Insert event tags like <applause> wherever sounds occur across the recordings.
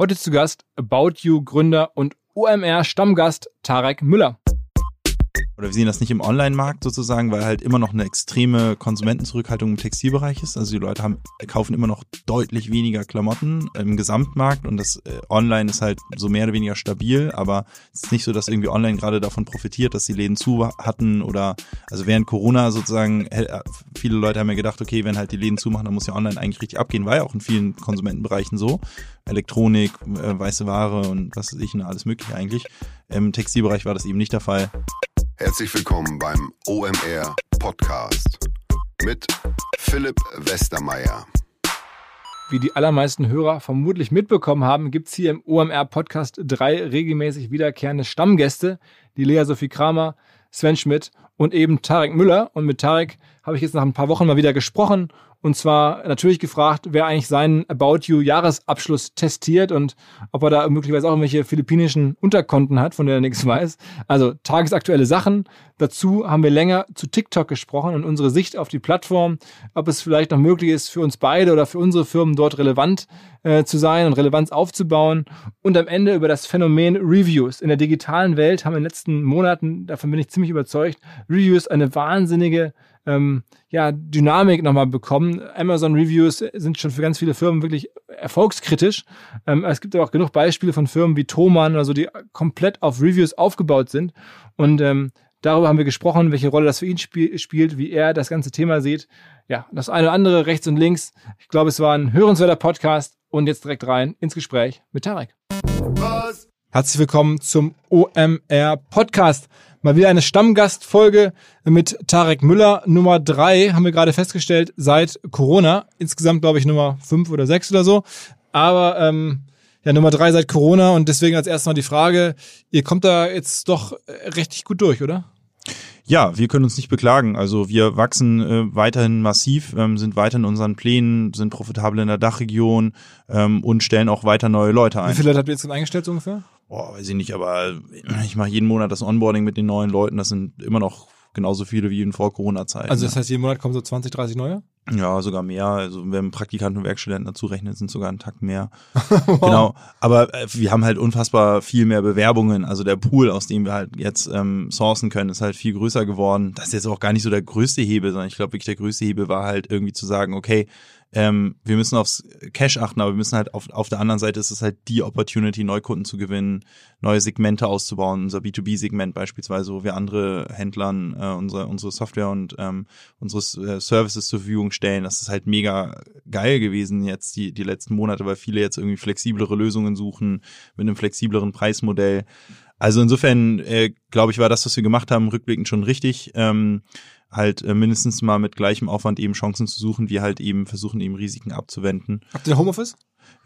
Heute zu Gast About You Gründer und OMR Stammgast Tarek Müller oder wir sehen das nicht im Online-Markt sozusagen, weil halt immer noch eine extreme Konsumentenzurückhaltung im Textilbereich ist. Also die Leute haben, kaufen immer noch deutlich weniger Klamotten im Gesamtmarkt und das äh, Online ist halt so mehr oder weniger stabil, aber es ist nicht so, dass irgendwie Online gerade davon profitiert, dass die Läden zu hatten oder also während Corona sozusagen, äh, viele Leute haben ja gedacht, okay, wenn halt die Läden zumachen, dann muss ja Online eigentlich richtig abgehen, war ja auch in vielen Konsumentenbereichen so. Elektronik, äh, weiße Ware und was weiß ich, und alles mögliche eigentlich. Im Textilbereich war das eben nicht der Fall. Herzlich willkommen beim OMR Podcast mit Philipp Westermeier. Wie die allermeisten Hörer vermutlich mitbekommen haben, gibt es hier im OMR Podcast drei regelmäßig wiederkehrende Stammgäste, die Lea Sophie Kramer, Sven Schmidt und eben Tarek Müller. Und mit Tarek habe ich jetzt nach ein paar Wochen mal wieder gesprochen und zwar natürlich gefragt, wer eigentlich seinen About You Jahresabschluss testiert und ob er da möglicherweise auch irgendwelche philippinischen Unterkonten hat, von denen er nichts weiß. Also tagesaktuelle Sachen. Dazu haben wir länger zu TikTok gesprochen und unsere Sicht auf die Plattform, ob es vielleicht noch möglich ist, für uns beide oder für unsere Firmen dort relevant äh, zu sein und Relevanz aufzubauen. Und am Ende über das Phänomen Reviews. In der digitalen Welt haben in den letzten Monaten, davon bin ich ziemlich überzeugt, Reviews eine wahnsinnige ähm, ja, Dynamik nochmal bekommen. Amazon Reviews sind schon für ganz viele Firmen wirklich erfolgskritisch. Ähm, es gibt aber auch genug Beispiele von Firmen wie Thomann oder so, die komplett auf Reviews aufgebaut sind. Und ähm, darüber haben wir gesprochen, welche Rolle das für ihn spiel spielt, wie er das ganze Thema sieht. Ja, das eine oder andere rechts und links. Ich glaube, es war ein hörenswerter Podcast. Und jetzt direkt rein ins Gespräch mit Tarek. Herzlich willkommen zum OMR Podcast. Mal wieder eine Stammgastfolge mit Tarek Müller. Nummer drei haben wir gerade festgestellt seit Corona. Insgesamt glaube ich Nummer fünf oder sechs oder so. Aber ähm, ja, Nummer drei seit Corona und deswegen als erstes mal die Frage, ihr kommt da jetzt doch richtig gut durch, oder? Ja, wir können uns nicht beklagen. Also wir wachsen äh, weiterhin massiv, ähm, sind weiter in unseren Plänen, sind profitabel in der Dachregion ähm, und stellen auch weiter neue Leute ein. Wie viele Leute habt ihr jetzt eingestellt so ungefähr? Oh, weiß ich nicht, aber ich mache jeden Monat das Onboarding mit den neuen Leuten. Das sind immer noch genauso viele wie in Vor-Corona-Zeiten. Also das heißt, jeden Monat kommen so 20, 30 neue? Ja, sogar mehr. Also wenn Praktikanten und Werkstudenten dazu rechnet, sind sogar ein Takt mehr. <laughs> wow. Genau. Aber äh, wir haben halt unfassbar viel mehr Bewerbungen. Also der Pool, aus dem wir halt jetzt ähm, sourcen können, ist halt viel größer geworden. Das ist jetzt auch gar nicht so der größte Hebel, sondern ich glaube wirklich der größte Hebel war halt irgendwie zu sagen, okay, ähm, wir müssen aufs Cash achten, aber wir müssen halt auf, auf der anderen Seite ist es halt die Opportunity, Neukunden zu gewinnen, neue Segmente auszubauen, unser B2B-Segment beispielsweise, wo wir andere Händlern äh, unsere, unsere Software und ähm, unsere äh, Services zur Verfügung stellen. Das ist halt mega geil gewesen jetzt die, die letzten Monate, weil viele jetzt irgendwie flexiblere Lösungen suchen mit einem flexibleren Preismodell. Also insofern, äh, glaube ich, war das, was wir gemacht haben, rückblickend schon richtig. Ähm, halt äh, mindestens mal mit gleichem Aufwand eben Chancen zu suchen, wie halt eben versuchen, eben Risiken abzuwenden. Habt ihr Homeoffice?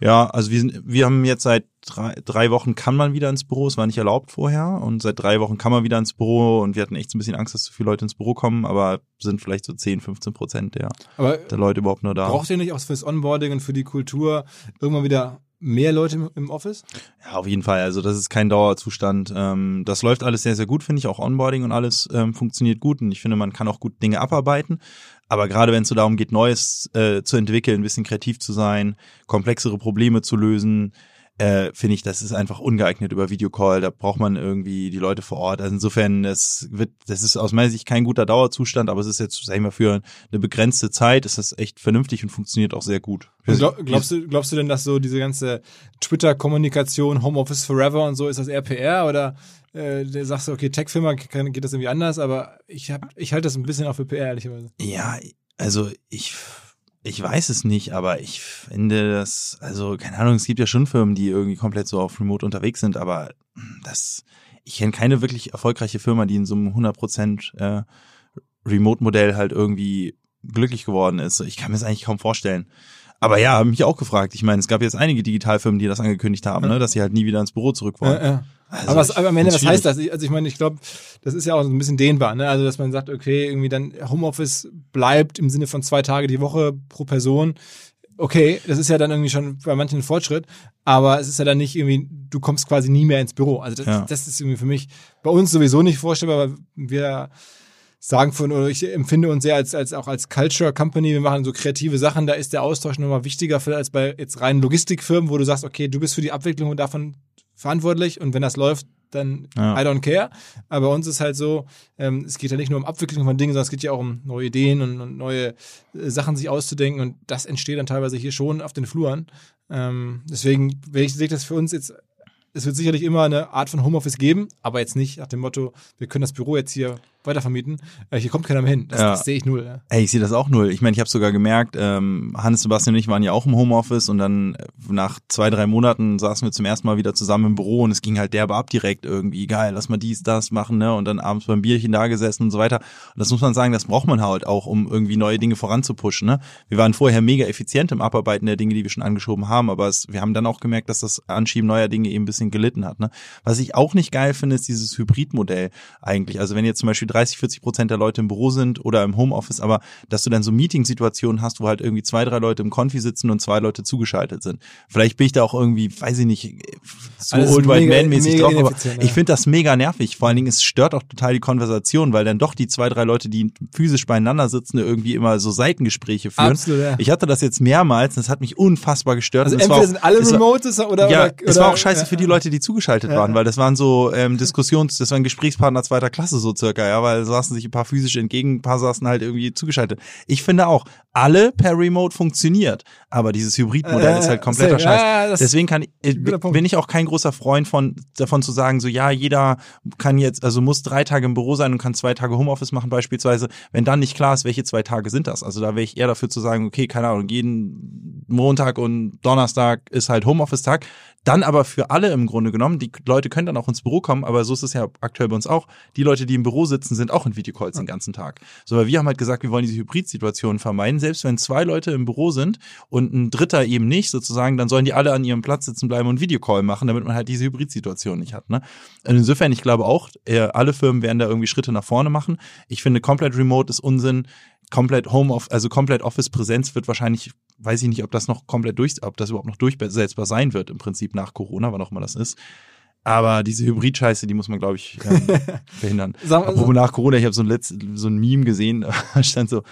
Ja, also wir sind, wir haben jetzt seit drei, drei Wochen kann man wieder ins Büro, es war nicht erlaubt vorher und seit drei Wochen kann man wieder ins Büro und wir hatten echt so ein bisschen Angst, dass zu viele Leute ins Büro kommen, aber sind vielleicht so 10, 15 Prozent der, aber der Leute überhaupt nur da. Braucht ihr nicht auch fürs Onboarding und für die Kultur irgendwann wieder mehr Leute im Office? Ja, auf jeden Fall. Also das ist kein Dauerzustand. Ähm, das läuft alles sehr, sehr gut, finde ich. Auch Onboarding und alles ähm, funktioniert gut. Und ich finde, man kann auch gut Dinge abarbeiten. Aber gerade wenn es so darum geht, Neues äh, zu entwickeln, ein bisschen kreativ zu sein, komplexere Probleme zu lösen, äh, finde ich, das ist einfach ungeeignet über Videocall. Da braucht man irgendwie die Leute vor Ort. Also insofern, das wird, das ist aus meiner Sicht kein guter Dauerzustand, aber es ist jetzt, sag ich mal, für eine begrenzte Zeit ist das echt vernünftig und funktioniert auch sehr gut. Glaub, glaubst du, glaubst du denn, dass so diese ganze Twitter-Kommunikation, Homeoffice Forever und so, ist das RPR oder äh, sagst du, okay, Tech-Firma geht das irgendwie anders, aber ich hab, ich halte das ein bisschen auch für PR, ehrlicherweise. Ja, also ich ich weiß es nicht, aber ich finde das, also keine Ahnung, es gibt ja schon Firmen, die irgendwie komplett so auf Remote unterwegs sind, aber das, ich kenne keine wirklich erfolgreiche Firma, die in so einem 100% äh, Remote-Modell halt irgendwie glücklich geworden ist. Ich kann mir das eigentlich kaum vorstellen. Aber ja, habe mich auch gefragt. Ich meine, es gab jetzt einige Digitalfirmen, die das angekündigt haben, ne, dass sie halt nie wieder ins Büro zurück wollen. Ja, ja. Also aber, was, aber am Ende, was heißt das? Also ich meine, ich glaube, das ist ja auch so ein bisschen dehnbar, ne? Also dass man sagt, okay, irgendwie dann Homeoffice bleibt im Sinne von zwei Tage die Woche pro Person. Okay, das ist ja dann irgendwie schon bei manchen ein Fortschritt, aber es ist ja dann nicht irgendwie, du kommst quasi nie mehr ins Büro. Also das, ja. das ist irgendwie für mich bei uns sowieso nicht vorstellbar, weil wir sagen von, oder ich empfinde uns sehr als, als auch als Culture Company, wir machen so kreative Sachen, da ist der Austausch nochmal wichtiger vielleicht als bei jetzt reinen Logistikfirmen, wo du sagst, okay, du bist für die Abwicklung davon verantwortlich und wenn das läuft, dann ja. I don't care. Aber bei uns ist halt so, ähm, es geht ja nicht nur um Abwicklung von Dingen, sondern es geht ja auch um neue Ideen und, und neue äh, Sachen sich auszudenken und das entsteht dann teilweise hier schon auf den Fluren. Ähm, deswegen, wenn ich sehe das für uns jetzt es wird sicherlich immer eine Art von Homeoffice geben, aber jetzt nicht nach dem Motto, wir können das Büro jetzt hier weitervermieten. Äh, hier kommt keiner mehr hin. Das, ja. das sehe ich null. Ja. Ey, ich sehe das auch null. Ich meine, ich habe sogar gemerkt, ähm, Hannes, Sebastian und ich waren ja auch im Homeoffice und dann äh, nach zwei, drei Monaten saßen wir zum ersten Mal wieder zusammen im Büro und es ging halt derbe ab direkt irgendwie. Geil, lass mal dies, das machen, ne? Und dann abends beim Bierchen da gesessen und so weiter. Und das muss man sagen, das braucht man halt auch, um irgendwie neue Dinge voranzupushen, ne? Wir waren vorher mega effizient im Abarbeiten der Dinge, die wir schon angeschoben haben, aber es, wir haben dann auch gemerkt, dass das Anschieben neuer Dinge eben ein bisschen gelitten hat, ne? Was ich auch nicht geil finde, ist dieses Hybridmodell eigentlich. Also wenn jetzt zum Beispiel 30, 40 Prozent der Leute im Büro sind oder im Homeoffice, aber dass du dann so Meeting-Situationen hast, wo halt irgendwie zwei, drei Leute im Konfi sitzen und zwei Leute zugeschaltet sind. Vielleicht bin ich da auch irgendwie, weiß ich nicht, so also Old White Man-mäßig drauf, aber ja. ich finde das mega nervig. Vor allen Dingen, es stört auch total die Konversation, weil dann doch die zwei, drei Leute, die physisch beieinander sitzen, irgendwie immer so Seitengespräche führen. Absolut, ja. Ich hatte das jetzt mehrmals, das hat mich unfassbar gestört. Also entweder sind alle remote oder, ja, oder, es war auch scheiße ja. für die Leute, die zugeschaltet waren, weil das waren so ähm, Diskussions, das waren Gesprächspartner zweiter Klasse so circa, ja, weil saßen sich ein paar physisch entgegen, ein paar saßen halt irgendwie zugeschaltet. Ich finde auch, alle per Remote funktioniert, aber dieses Hybridmodell äh, ist halt kompletter Scheiß. Ja, Deswegen kann ich, äh, bin ich auch kein großer Freund von davon zu sagen, so ja, jeder kann jetzt, also muss drei Tage im Büro sein und kann zwei Tage Homeoffice machen beispielsweise, wenn dann nicht klar ist, welche zwei Tage sind das. Also da wäre ich eher dafür zu sagen, okay, keine Ahnung, jeden Montag und Donnerstag ist halt Homeoffice-Tag. Dann aber für alle im Grunde genommen, die Leute können dann auch ins Büro kommen, aber so ist es ja aktuell bei uns auch. Die Leute, die im Büro sitzen, sind auch in Videocalls ja. den ganzen Tag. So, weil wir haben halt gesagt, wir wollen diese Hybrid-Situation vermeiden. Selbst wenn zwei Leute im Büro sind und ein Dritter eben nicht, sozusagen, dann sollen die alle an ihrem Platz sitzen bleiben und Videocall machen, damit man halt diese Hybrid-Situation nicht hat. Ne? Insofern, ich glaube auch, alle Firmen werden da irgendwie Schritte nach vorne machen. Ich finde, komplett Remote ist Unsinn komplett Home of, also komplett Office Präsenz wird wahrscheinlich, weiß ich nicht, ob das noch komplett durch, ob das überhaupt noch durchsetzbar sein wird im Prinzip nach Corona, wann auch immer das ist. Aber diese Hybrid-Scheiße, die muss man, glaube ich, ähm, <laughs> verhindern. Apropos nach Corona, ich habe so ein, Letz-, so ein Meme gesehen, <laughs> stand so,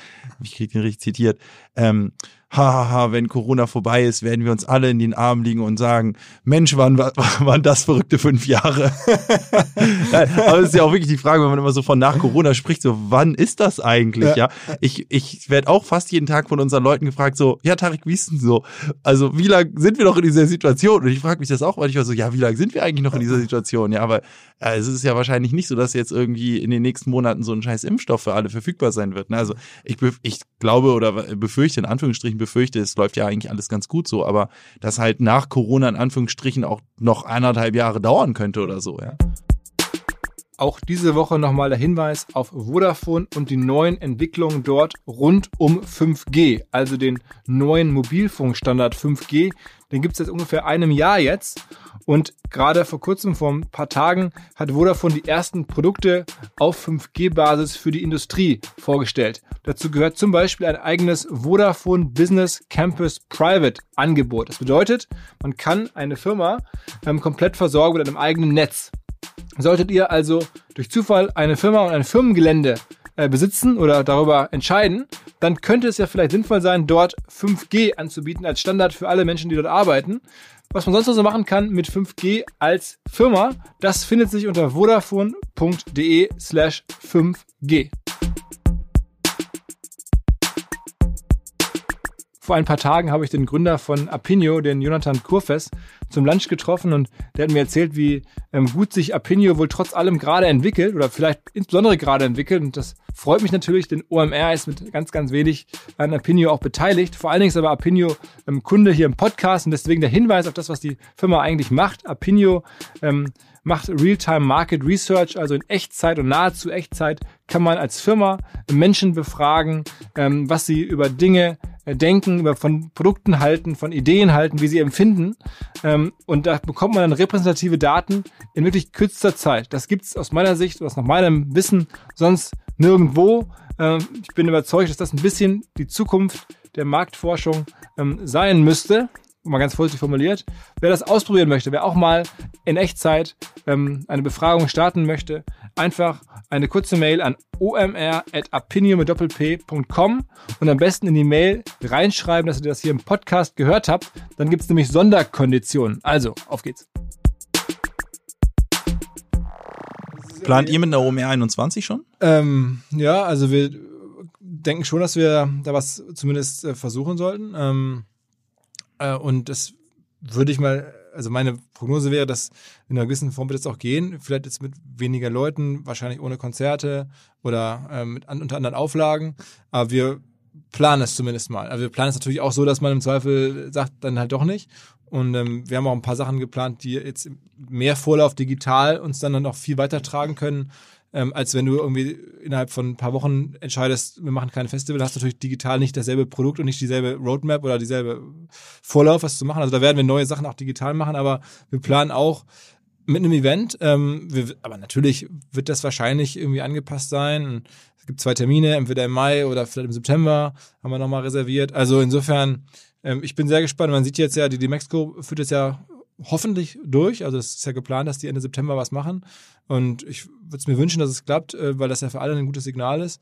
ich kriege den richtig zitiert, ähm, hahaha, wenn Corona vorbei ist, werden wir uns alle in den Armen liegen und sagen, Mensch, waren, <laughs> waren das verrückte fünf Jahre. <laughs> Aber es ist ja auch wirklich die Frage, wenn man immer so von nach Corona spricht, so wann ist das eigentlich, ja? ja? Ich, ich werde auch fast jeden Tag von unseren Leuten gefragt, so, ja, Tarek, wie ist denn so? Also, wie lange sind wir noch in dieser Situation? Und ich frage mich das auch manchmal so, ja, wie lange sind wir eigentlich noch in dieser Situation? Ja, aber äh, es ist ja wahrscheinlich nicht so, dass jetzt irgendwie in den nächsten Monaten so ein scheiß Impfstoff für alle verfügbar sein wird. Ne? Also, ich, ich glaube oder befürchte, in Anführungsstrichen befürchte, es läuft ja eigentlich alles ganz gut so, aber dass halt nach Corona in Anführungsstrichen auch noch eineinhalb Jahre dauern könnte oder so, ja. Auch diese Woche nochmal der Hinweis auf Vodafone und die neuen Entwicklungen dort rund um 5G, also den neuen Mobilfunkstandard 5G. Den gibt es seit ungefähr einem Jahr jetzt. Und gerade vor kurzem, vor ein paar Tagen, hat Vodafone die ersten Produkte auf 5G-Basis für die Industrie vorgestellt. Dazu gehört zum Beispiel ein eigenes Vodafone Business Campus Private Angebot. Das bedeutet, man kann eine Firma ähm, komplett versorgen mit einem eigenen Netz. Solltet ihr also durch Zufall eine Firma und ein Firmengelände äh, besitzen oder darüber entscheiden, dann könnte es ja vielleicht sinnvoll sein, dort 5G anzubieten als Standard für alle Menschen, die dort arbeiten. Was man sonst noch so machen kann mit 5G als Firma, das findet sich unter vodafone.de slash 5G. Vor ein paar Tagen habe ich den Gründer von Apinio, den Jonathan Kurfes, zum Lunch getroffen und der hat mir erzählt, wie ähm, gut sich Apinio wohl trotz allem gerade entwickelt oder vielleicht insbesondere gerade entwickelt. Und das freut mich natürlich, denn OMR ist mit ganz, ganz wenig an Apinio auch beteiligt. Vor allen Dingen ist aber Apinio ähm, Kunde hier im Podcast und deswegen der Hinweis auf das, was die Firma eigentlich macht. Apinio ähm, macht Real-Time Market Research, also in Echtzeit und nahezu Echtzeit kann man als Firma Menschen befragen, ähm, was sie über Dinge denken, über von Produkten halten, von Ideen halten, wie sie empfinden. Ähm, und da bekommt man dann repräsentative Daten in wirklich kürzester Zeit. Das gibt es aus meiner Sicht, aus nach meinem Wissen sonst nirgendwo. Ähm, ich bin überzeugt, dass das ein bisschen die Zukunft der Marktforschung ähm, sein müsste mal ganz vorsichtig formuliert. Wer das ausprobieren möchte, wer auch mal in Echtzeit ähm, eine Befragung starten möchte, einfach eine kurze Mail an omr.opinion.com und am besten in die Mail reinschreiben, dass ihr das hier im Podcast gehört habt. Dann gibt es nämlich Sonderkonditionen. Also, auf geht's. Plant ihr mit einer OMR 21 schon? Ähm, ja, also wir denken schon, dass wir da was zumindest äh, versuchen sollten. Ähm, äh, und das würde ich mal, also meine Prognose wäre, dass in einer gewissen Form wird es auch gehen. Vielleicht jetzt mit weniger Leuten, wahrscheinlich ohne Konzerte oder äh, mit an, unter anderen Auflagen. Aber wir planen es zumindest mal. Also wir planen es natürlich auch so, dass man im Zweifel sagt, dann halt doch nicht. Und ähm, wir haben auch ein paar Sachen geplant, die jetzt mehr Vorlauf digital uns dann noch viel weiter tragen können, ähm, als wenn du irgendwie innerhalb von ein paar Wochen entscheidest, wir machen kein Festival, hast du natürlich digital nicht dasselbe Produkt und nicht dieselbe Roadmap oder dieselbe Vorlauf, was zu machen. Also da werden wir neue Sachen auch digital machen, aber wir planen auch mit einem Event. Ähm, wir, aber natürlich wird das wahrscheinlich irgendwie angepasst sein. Es gibt zwei Termine, entweder im Mai oder vielleicht im September, haben wir nochmal reserviert. Also insofern, ähm, ich bin sehr gespannt. Man sieht jetzt ja, die, die Mexico führt jetzt ja hoffentlich durch. Also es ist ja geplant, dass die Ende September was machen. Und ich würde es mir wünschen, dass es klappt, äh, weil das ja für alle ein gutes Signal ist.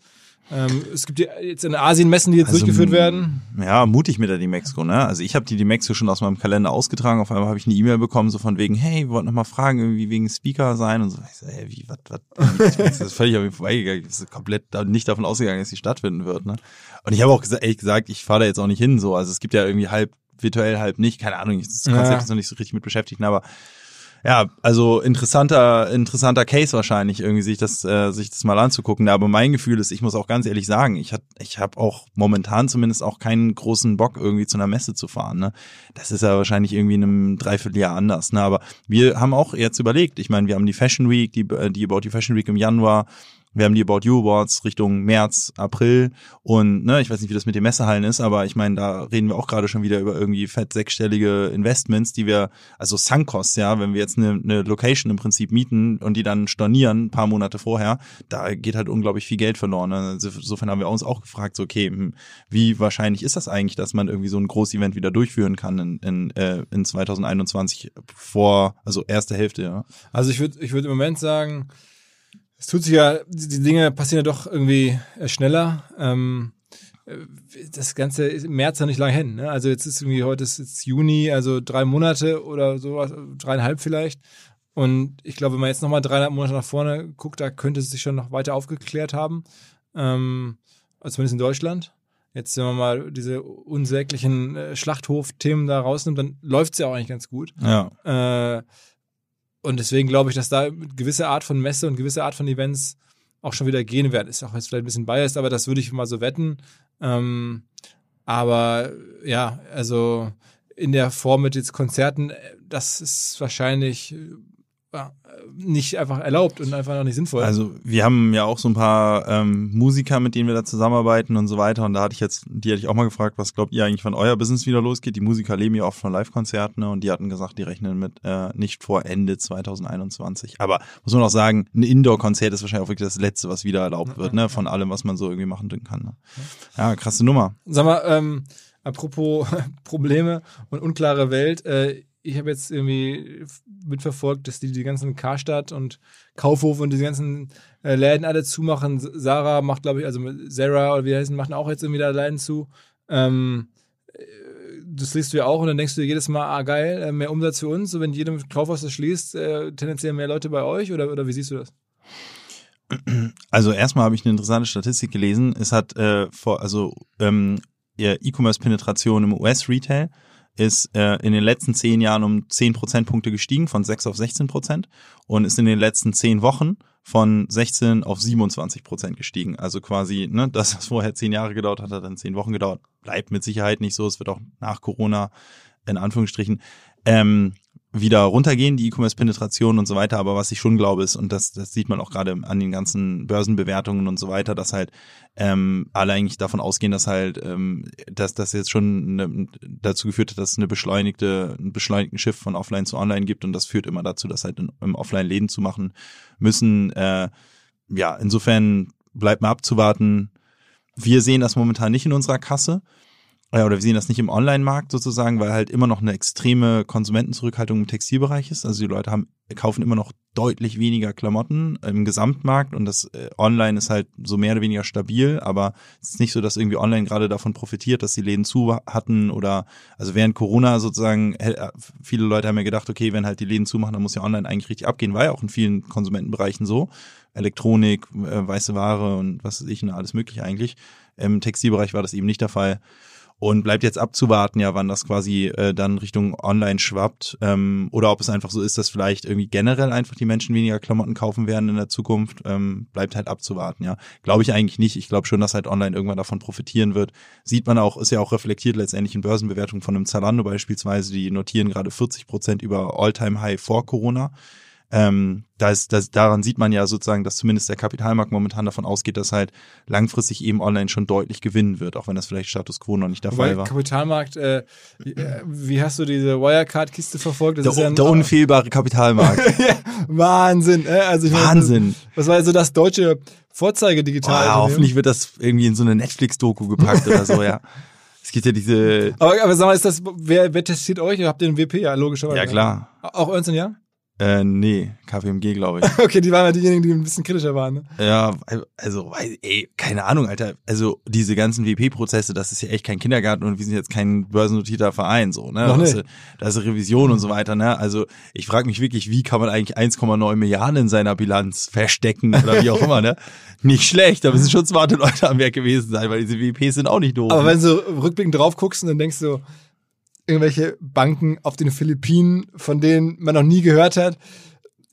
Ähm, es gibt jetzt in Asien Messen, die jetzt also, durchgeführt werden. Ja, mutig mit der die Mexico, ne? Also ich habe die die Mexico schon aus meinem Kalender ausgetragen. Auf einmal habe ich eine E-Mail bekommen, so von wegen, hey, wir wollten noch mal fragen, irgendwie wegen Speaker sein und so. Ich so, hey, wie, was, was? <laughs> Das ist völlig an mir vorbeigegangen. Ich ist komplett nicht davon ausgegangen, dass sie stattfinden wird, ne? Und ich habe auch gesagt, ehrlich gesagt, ich fahre da jetzt auch nicht hin, so. Also es gibt ja irgendwie halb virtuell, halb nicht. Keine Ahnung, das Konzept ja. ist noch nicht so richtig mit beschäftigt, aber ja, also interessanter, interessanter Case wahrscheinlich, irgendwie sich das, äh, sich das mal anzugucken. Aber mein Gefühl ist, ich muss auch ganz ehrlich sagen, ich hab, ich habe auch momentan zumindest auch keinen großen Bock, irgendwie zu einer Messe zu fahren. Ne? Das ist ja wahrscheinlich irgendwie in einem Dreivierteljahr anders. Ne? Aber wir haben auch jetzt überlegt, ich meine, wir haben die Fashion Week, die, äh, die About die Fashion Week im Januar, wir haben die About You Awards Richtung März, April und ne, ich weiß nicht, wie das mit den Messehallen ist, aber ich meine, da reden wir auch gerade schon wieder über irgendwie fett sechsstellige Investments, die wir, also Sunkost, ja, wenn wir jetzt eine, eine Location im Prinzip mieten und die dann stornieren, ein paar Monate vorher, da geht halt unglaublich viel Geld verloren. Also insofern haben wir uns auch gefragt, so, okay, hm, wie wahrscheinlich ist das eigentlich, dass man irgendwie so ein Groß-Event wieder durchführen kann in, in, äh, in 2021 vor, also erste Hälfte, ja. Also ich würde ich würde im Moment sagen, es tut sich ja, die Dinge passieren ja doch irgendwie äh, schneller. Ähm, äh, das Ganze ist im März ja nicht lange hin. Ne? Also jetzt ist irgendwie heute ist jetzt Juni, also drei Monate oder sowas, dreieinhalb vielleicht. Und ich glaube, wenn man jetzt nochmal dreieinhalb Monate nach vorne guckt, da könnte es sich schon noch weiter aufgeklärt haben. Ähm, also zumindest in Deutschland. Jetzt, wenn man mal diese unsäglichen äh, Schlachthof-Themen da rausnimmt, dann läuft es ja auch eigentlich ganz gut. Ja. Äh, und deswegen glaube ich, dass da gewisse Art von Messe und gewisse Art von Events auch schon wieder gehen werden. Ist auch jetzt vielleicht ein bisschen biased, aber das würde ich mal so wetten. Ähm, aber ja, also in der Form mit jetzt Konzerten, das ist wahrscheinlich ja, nicht einfach erlaubt und einfach noch nicht sinnvoll. Also wir haben ja auch so ein paar ähm, Musiker, mit denen wir da zusammenarbeiten und so weiter. Und da hatte ich jetzt, die hatte ich auch mal gefragt, was glaubt ihr eigentlich, wann euer Business wieder losgeht? Die Musiker leben ja oft von Live-Konzerten ne? und die hatten gesagt, die rechnen mit äh, nicht vor Ende 2021. Aber muss man auch sagen, ein Indoor-Konzert ist wahrscheinlich auch wirklich das Letzte, was wieder erlaubt wird, ne? Von allem, was man so irgendwie machen kann. Ne? Ja, krasse Nummer. Sag mal, ähm, apropos <laughs> Probleme und unklare Welt, äh, ich habe jetzt irgendwie mitverfolgt, dass die die ganzen Karstadt und Kaufhof und die ganzen äh, Läden alle zumachen. Sarah macht, glaube ich, also Sarah oder wie heißen, machen auch jetzt irgendwie da Läden zu. Ähm, äh, das liest du ja auch und dann denkst du dir jedes Mal, ah geil, äh, mehr Umsatz für uns. So, wenn jedem Kaufhaus das schließt, äh, tendenziell mehr Leute bei euch oder, oder wie siehst du das? Also erstmal habe ich eine interessante Statistik gelesen. Es hat äh, vor, also ähm, E-Commerce-Penetration im US-Retail ist äh, in den letzten zehn Jahren um zehn Prozentpunkte gestiegen, von sechs auf 16 Prozent und ist in den letzten zehn Wochen von 16 auf 27 Prozent gestiegen. Also quasi, ne, <laughs> das, was vorher zehn Jahre gedauert hat, hat dann zehn Wochen gedauert. Bleibt mit Sicherheit nicht so. Es wird auch nach Corona in Anführungsstrichen ähm, wieder runtergehen, die E-Commerce-Penetration und so weiter. Aber was ich schon glaube ist, und das, das sieht man auch gerade an den ganzen Börsenbewertungen und so weiter, dass halt ähm, alle eigentlich davon ausgehen, dass halt, ähm, dass das jetzt schon eine, dazu geführt hat, dass es eine beschleunigte, einen beschleunigten Schiff von Offline zu Online gibt und das führt immer dazu, dass halt in, im Offline Läden zu machen müssen. Äh, ja, insofern bleibt mal abzuwarten. Wir sehen das momentan nicht in unserer Kasse. Ja, oder wir sehen das nicht im Online-Markt sozusagen, weil halt immer noch eine extreme Konsumentenzurückhaltung im Textilbereich ist. Also die Leute haben, kaufen immer noch deutlich weniger Klamotten im Gesamtmarkt und das äh, Online ist halt so mehr oder weniger stabil, aber es ist nicht so, dass irgendwie Online gerade davon profitiert, dass die Läden zu hatten oder also während Corona sozusagen äh, viele Leute haben ja gedacht, okay, wenn halt die Läden zumachen, dann muss ja Online eigentlich richtig abgehen, war ja auch in vielen Konsumentenbereichen so. Elektronik, äh, weiße Ware und was weiß ich, alles mögliche eigentlich. Im Textilbereich war das eben nicht der Fall. Und bleibt jetzt abzuwarten, ja, wann das quasi äh, dann Richtung Online schwappt. Ähm, oder ob es einfach so ist, dass vielleicht irgendwie generell einfach die Menschen weniger Klamotten kaufen werden in der Zukunft. Ähm, bleibt halt abzuwarten, ja. Glaube ich eigentlich nicht. Ich glaube schon, dass halt online irgendwann davon profitieren wird. Sieht man auch, ist ja auch reflektiert letztendlich in Börsenbewertungen von einem Zalando beispielsweise. Die notieren gerade 40 Prozent über All-Time-High vor Corona. Ähm, da ist, das, daran sieht man ja sozusagen, dass zumindest der Kapitalmarkt momentan davon ausgeht, dass halt langfristig eben online schon deutlich gewinnen wird, auch wenn das vielleicht Status quo noch nicht der Wobei Fall war. Kapitalmarkt, äh, wie, äh, wie hast du diese Wirecard-Kiste verfolgt? Das Der, ist ja ein, der unfehlbare Kapitalmarkt. <laughs> ja, Wahnsinn. Äh? Also ich meine, Wahnsinn. Das, das war so das deutsche Vorzeigedigital. Oh, ja, hoffentlich wird das irgendwie in so eine Netflix-Doku gepackt oder so, ja. <laughs> Es gibt ja diese. Aber, aber sag mal, ist das, wer, wer testiert euch? Ihr habt den WP, ja, logischerweise. Ja, klar. Auch Ernst Young? Äh, nee, KPMG, glaube ich. <laughs> Okay, die waren ja diejenigen, die ein bisschen kritischer waren. Ne? Ja, also, ey, keine Ahnung, Alter. Also diese ganzen WP-Prozesse, das ist ja echt kein Kindergarten und wir sind jetzt kein börsennotierter Verein, so, ne? Noch Das, ist- das ist Revision und so weiter, ne? Also ich frage mich wirklich, wie kann man eigentlich 1,9 Milliarden in seiner Bilanz verstecken oder wie auch immer, ne? <laughs> Nicht schlecht, aber es sind schon smarte Leute am Werk gewesen sein, weil diese WPs sind auch nicht doof. Aber wenn du rückblickend drauf guckst und dann denkst du, irgendwelche Banken auf den Philippinen, von denen man noch nie gehört hat,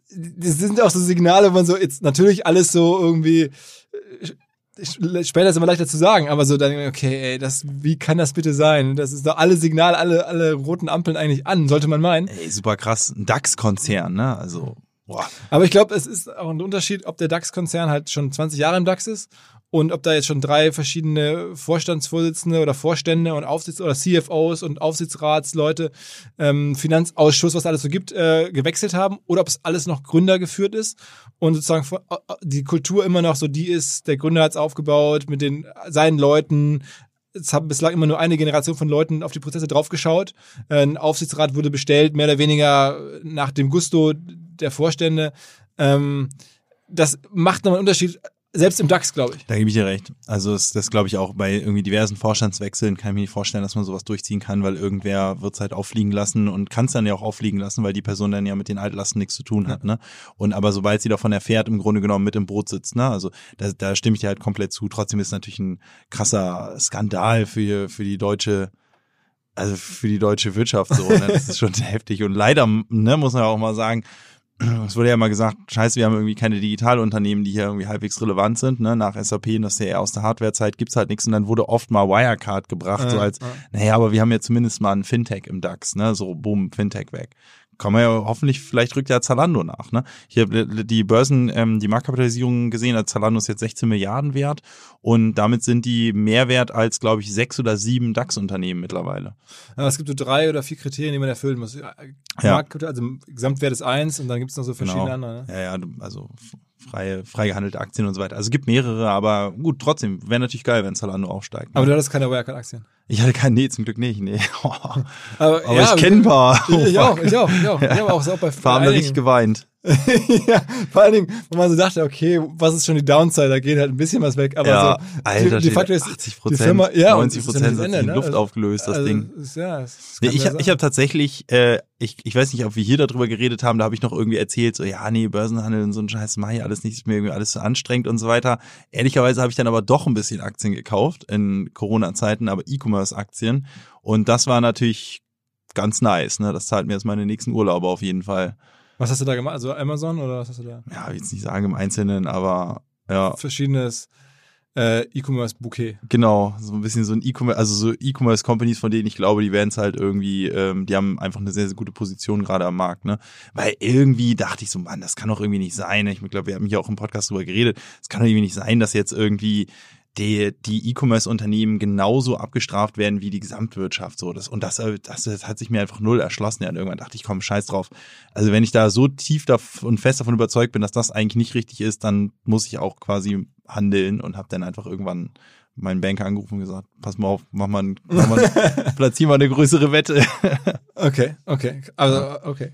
das sind auch so Signale, wo man so jetzt natürlich alles so irgendwie äh, später ist immer leichter zu sagen, aber so dann okay, ey, das wie kann das bitte sein? Das ist doch alle Signale, alle alle roten Ampeln eigentlich an, sollte man meinen. Ey, super krass, ein DAX-Konzern, ne? Also, boah. Aber ich glaube, es ist auch ein Unterschied, ob der DAX-Konzern halt schon 20 Jahre im DAX ist und ob da jetzt schon drei verschiedene Vorstandsvorsitzende oder Vorstände und Aufsitz oder CFOs und Aufsichtsratsleute, ähm, Finanzausschuss, was alles so gibt, äh, gewechselt haben oder ob es alles noch Gründer geführt ist und sozusagen von- äh, die Kultur immer noch so die ist, der Gründer hat es aufgebaut mit den seinen Leuten, es haben bislang immer nur eine Generation von Leuten auf die Prozesse draufgeschaut. Äh, Ein Aufsichtsrat wurde bestellt, mehr oder weniger nach dem Gusto der Vorstände. Ähm, das macht nochmal einen Unterschied, selbst im DAX, glaube ich. Da gebe ich dir recht. Also das, das glaube ich auch bei irgendwie diversen Vorstandswechseln kann ich mir nicht vorstellen, dass man sowas durchziehen kann, weil irgendwer wird es halt auffliegen lassen und kann es dann ja auch auffliegen lassen, weil die Person dann ja mit den Altlasten nichts zu tun hat. Ne? Und aber sobald sie davon erfährt, im Grunde genommen mit im Boot sitzt, ne? Also da, da stimme ich dir halt komplett zu. Trotzdem ist es natürlich ein krasser Skandal für, für die deutsche also für die deutsche Wirtschaft so, ne? das ist schon <laughs> heftig und leider, ne, muss man ja auch mal sagen, es wurde ja mal gesagt, scheiße, wir haben irgendwie keine Digitalunternehmen, die hier irgendwie halbwegs relevant sind, ne? Nach SAP und das ist ja eher aus der Hardwarezeit gibt's halt nichts und dann wurde oft mal Wirecard gebracht, so Äh, als, äh. naja, aber wir haben ja zumindest mal ein Fintech im DAX, ne? So, boom, Fintech weg. Kann man ja hoffentlich, vielleicht rückt ja Zalando nach, ne? Ich habe die Börsen, ähm, die Marktkapitalisierung gesehen, als Zalando ist jetzt 16 Milliarden wert und damit sind die mehr wert als, glaube ich, sechs oder sieben DAX-Unternehmen mittlerweile. Ja, es gibt so drei oder vier Kriterien, die man erfüllen muss. Ja. Also Gesamtwert ist eins und dann gibt es noch so verschiedene Genau. andere. Ne? Ja, ja, also freie, frei gehandelte Aktien und so weiter. Also es gibt mehrere, aber gut, trotzdem, wäre natürlich geil, wenn Zalando aufsteigt. Aber ne? du hattest keine Wirecard-Aktien. Ich hatte keinen, nee, zum Glück nicht, nee. <laughs> Aber, aber ja, ich kenne ein paar. Ich, ich auch, ich auch, ich auch. <laughs> Ich habe auch auch bei Paar haben da richtig geweint. <laughs> ja, vor allen Dingen, wo man so dachte, okay, was ist schon die Downside? Da geht halt ein bisschen was weg. Aber Ja, so, Alter, de facto steht ist 80 die Firma, ja, und 90 es ist ja Prozent hat sich in ne? Luft Also- aufgelöst, das also, Ding. Ist, ja, das Nee, ich ja hab, ich habe tatsächlich, äh, ich, ich weiß nicht, ob wir hier darüber geredet haben, da habe ich noch irgendwie erzählt, so ja, nee, Börsenhandel und so ein Scheiß mach ich alles nicht, ist mir irgendwie alles zu anstrengend und so weiter. Ehrlicherweise habe ich dann aber doch ein bisschen Aktien gekauft in Corona-Zeiten, aber E-Commerce-Aktien. Und das war natürlich ganz nice, ne? Das zahlt mir jetzt meine nächsten Urlaube auf jeden Fall. Was hast du da gemacht? Also Amazon oder was hast du da? Ja, will jetzt nicht sagen im Einzelnen, aber ja, Verschiedenes äh, E-Commerce-Bouquet. Genau, so ein bisschen so ein E-Commerce, also so E-Commerce-Companies, von denen ich glaube, die werden es halt irgendwie, ähm, die haben einfach eine sehr, sehr gute Position gerade am Markt, ne? Weil irgendwie dachte ich so, Mann, das kann doch irgendwie nicht sein. Ich glaube, wir haben hier auch im Podcast drüber geredet. Es kann doch irgendwie nicht sein, dass jetzt irgendwie die, die E-Commerce-Unternehmen genauso abgestraft werden wie die Gesamtwirtschaft. So, das, und das, äh, das, das hat sich mir einfach null erschlossen. Ja, und irgendwann dachte ich, komm, scheiß drauf. Also wenn ich da so tief und fest davon überzeugt bin, dass das eigentlich nicht richtig ist, dann muss ich auch quasi handeln und habe dann einfach irgendwann meinen Banker angerufen und gesagt, pass mal auf, mach mal, mach mal <laughs> platzier mal eine größere Wette. okay, okay. Also, okay.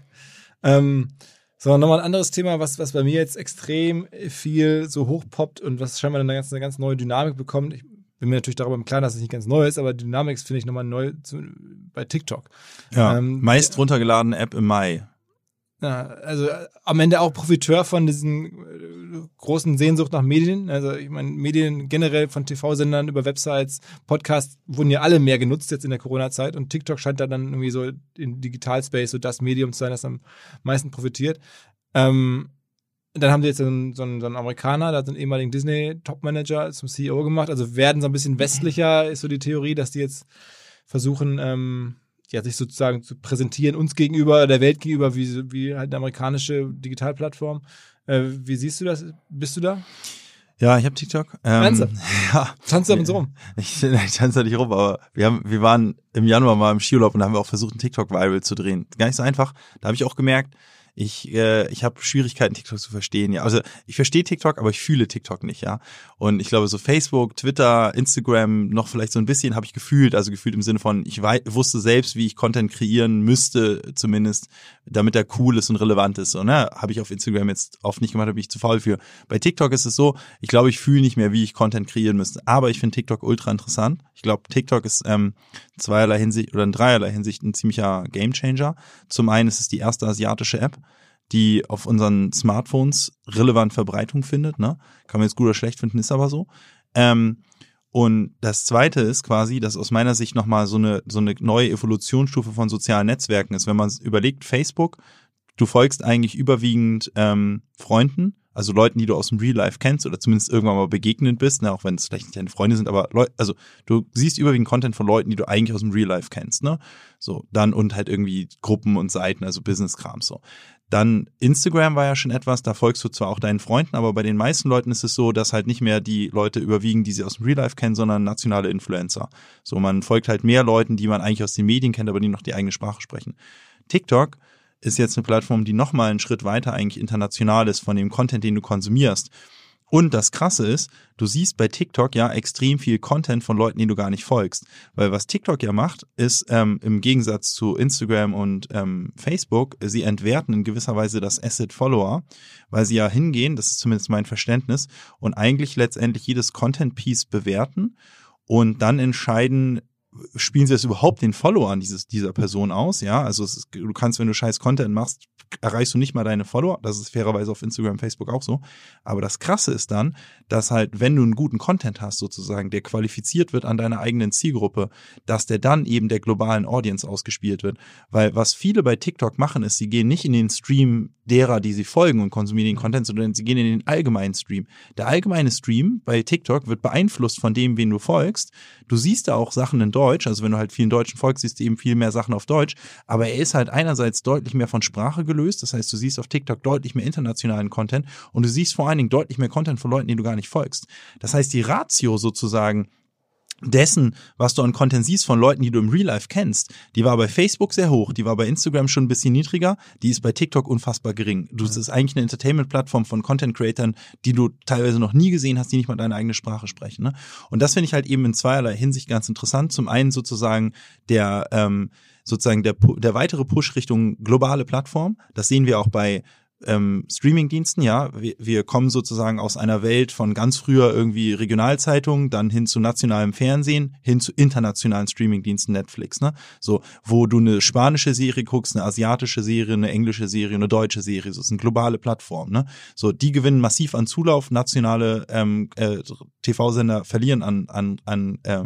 Ähm, so, nochmal ein anderes Thema, was, was bei mir jetzt extrem viel so hochpoppt und was scheinbar eine ganz, eine ganz neue Dynamik bekommt. Ich bin mir natürlich darüber im Klaren, dass es nicht ganz neu ist, aber Dynamik finde ich nochmal neu zu, bei TikTok. Ja, ähm, meist runtergeladene App im Mai. Ja, also am Ende auch Profiteur von diesen äh, großen Sehnsucht nach Medien. Also ich meine, Medien generell von TV-Sendern über Websites, Podcasts wurden ja alle mehr genutzt jetzt in der Corona-Zeit und TikTok scheint da dann irgendwie so in Digitalspace so das Medium zu sein, das am meisten profitiert. Ähm, dann haben die jetzt so einen, so einen, so einen Amerikaner, da hat einen ehemaligen Disney-Top-Manager zum CEO gemacht. Also werden so ein bisschen westlicher, ist so die Theorie, dass die jetzt versuchen, ähm, ja, sich sozusagen zu präsentieren, uns gegenüber, der Welt gegenüber, wie, wie halt eine amerikanische Digitalplattform. Äh, wie siehst du das? Bist du da? Ja, ich habe TikTok. Ähm, <laughs> Ja. Tanzt damit so rum? Ich, <laughs> ich tanze da nicht rum, aber wir haben, wir waren im Januar mal im Skiurlaub und da haben wir auch versucht, ein TikTok-Viral zu drehen. Gar nicht so einfach. Da habe ich auch gemerkt, ich, äh, ich habe Schwierigkeiten, TikTok zu verstehen. Ja, also ich verstehe TikTok, aber ich fühle TikTok nicht, ja. Und ich glaube, so Facebook, Twitter, Instagram, noch vielleicht so ein bisschen habe ich gefühlt, also gefühlt im Sinne von, ich wusste selbst, wie ich Content kreieren müsste, zumindest, damit er cool ist und relevant ist. Und ne, habe ich auf Instagram jetzt oft nicht gemacht, da ich zu faul für. Bei TikTok ist es so, ich glaube, ich fühle nicht mehr, wie ich Content kreieren müsste. Aber ich finde TikTok ultra interessant. Ich glaube, TikTok ist ähm, zweierlei Hinsicht oder in dreierlei Hinsicht ein ziemlicher Gamechanger. Zum einen ist es die erste asiatische App die auf unseren Smartphones relevant Verbreitung findet. Ne? Kann man jetzt gut oder schlecht finden, ist aber so. Ähm, und das zweite ist quasi, dass aus meiner Sicht nochmal so eine, so eine neue Evolutionsstufe von sozialen Netzwerken ist. Wenn man überlegt, Facebook, du folgst eigentlich überwiegend ähm, Freunden, also Leuten, die du aus dem Real Life kennst oder zumindest irgendwann mal begegnet bist, ne, auch wenn es vielleicht nicht deine Freunde sind, aber Leute, also du siehst überwiegend Content von Leuten, die du eigentlich aus dem Real Life kennst, ne? So, dann und halt irgendwie Gruppen und Seiten, also Business-Kram so. Dann Instagram war ja schon etwas, da folgst du zwar auch deinen Freunden, aber bei den meisten Leuten ist es so, dass halt nicht mehr die Leute überwiegen, die sie aus dem Real Life kennen, sondern nationale Influencer. So, man folgt halt mehr Leuten, die man eigentlich aus den Medien kennt, aber die noch die eigene Sprache sprechen. TikTok ist jetzt eine Plattform, die nochmal einen Schritt weiter eigentlich international ist von dem Content, den du konsumierst. Und das Krasse ist, du siehst bei TikTok ja extrem viel Content von Leuten, die du gar nicht folgst. Weil was TikTok ja macht, ist ähm, im Gegensatz zu Instagram und ähm, Facebook, sie entwerten in gewisser Weise das Asset Follower, weil sie ja hingehen, das ist zumindest mein Verständnis, und eigentlich letztendlich jedes Content-Piece bewerten und dann entscheiden, spielen sie das überhaupt den Followern dieses, dieser Person aus? Ja, also ist, du kannst, wenn du scheiß Content machst, erreichst du nicht mal deine Follower. Das ist fairerweise auf Instagram, Facebook auch so. Aber das Krasse ist dann, dass halt, wenn du einen guten Content hast, sozusagen, der qualifiziert wird an deiner eigenen Zielgruppe, dass der dann eben der globalen Audience ausgespielt wird. Weil was viele bei TikTok machen, ist, sie gehen nicht in den Stream derer, die sie folgen und konsumieren den Content, sondern sie gehen in den allgemeinen Stream. Der allgemeine Stream bei TikTok wird beeinflusst von dem, wen du folgst. Du siehst da auch Sachen in Deutsch, also wenn du halt vielen Deutschen folgst, siehst du eben viel mehr Sachen auf Deutsch, aber er ist halt einerseits deutlich mehr von Sprache gelöst, das heißt, du siehst auf TikTok deutlich mehr internationalen Content. Und du siehst vor allen Dingen deutlich mehr Content von Leuten, die du gar nicht folgst. Das heißt, die Ratio sozusagen dessen, was du an Content siehst von Leuten, die du im Real Life kennst, die war bei Facebook sehr hoch, die war bei Instagram schon ein bisschen niedriger, die ist bei TikTok unfassbar gering. Du, das ist eigentlich eine Entertainment-Plattform von Content-Creatern, die du teilweise noch nie gesehen hast, die nicht mal deine eigene Sprache sprechen. Ne? Und das finde ich halt eben in zweierlei Hinsicht ganz interessant. Zum einen sozusagen der ähm, sozusagen der, der weitere Push Richtung globale Plattform. Das sehen wir auch bei ähm, Streamingdiensten, ja, wir, wir kommen sozusagen aus einer Welt von ganz früher irgendwie Regionalzeitungen, dann hin zu nationalem Fernsehen, hin zu internationalen Streamingdiensten Netflix, ne? So, wo du eine spanische Serie guckst, eine asiatische Serie, eine englische Serie, eine deutsche Serie, so ist eine globale Plattform, ne? So, die gewinnen massiv an Zulauf, nationale ähm, äh, TV-Sender verlieren an an an äh,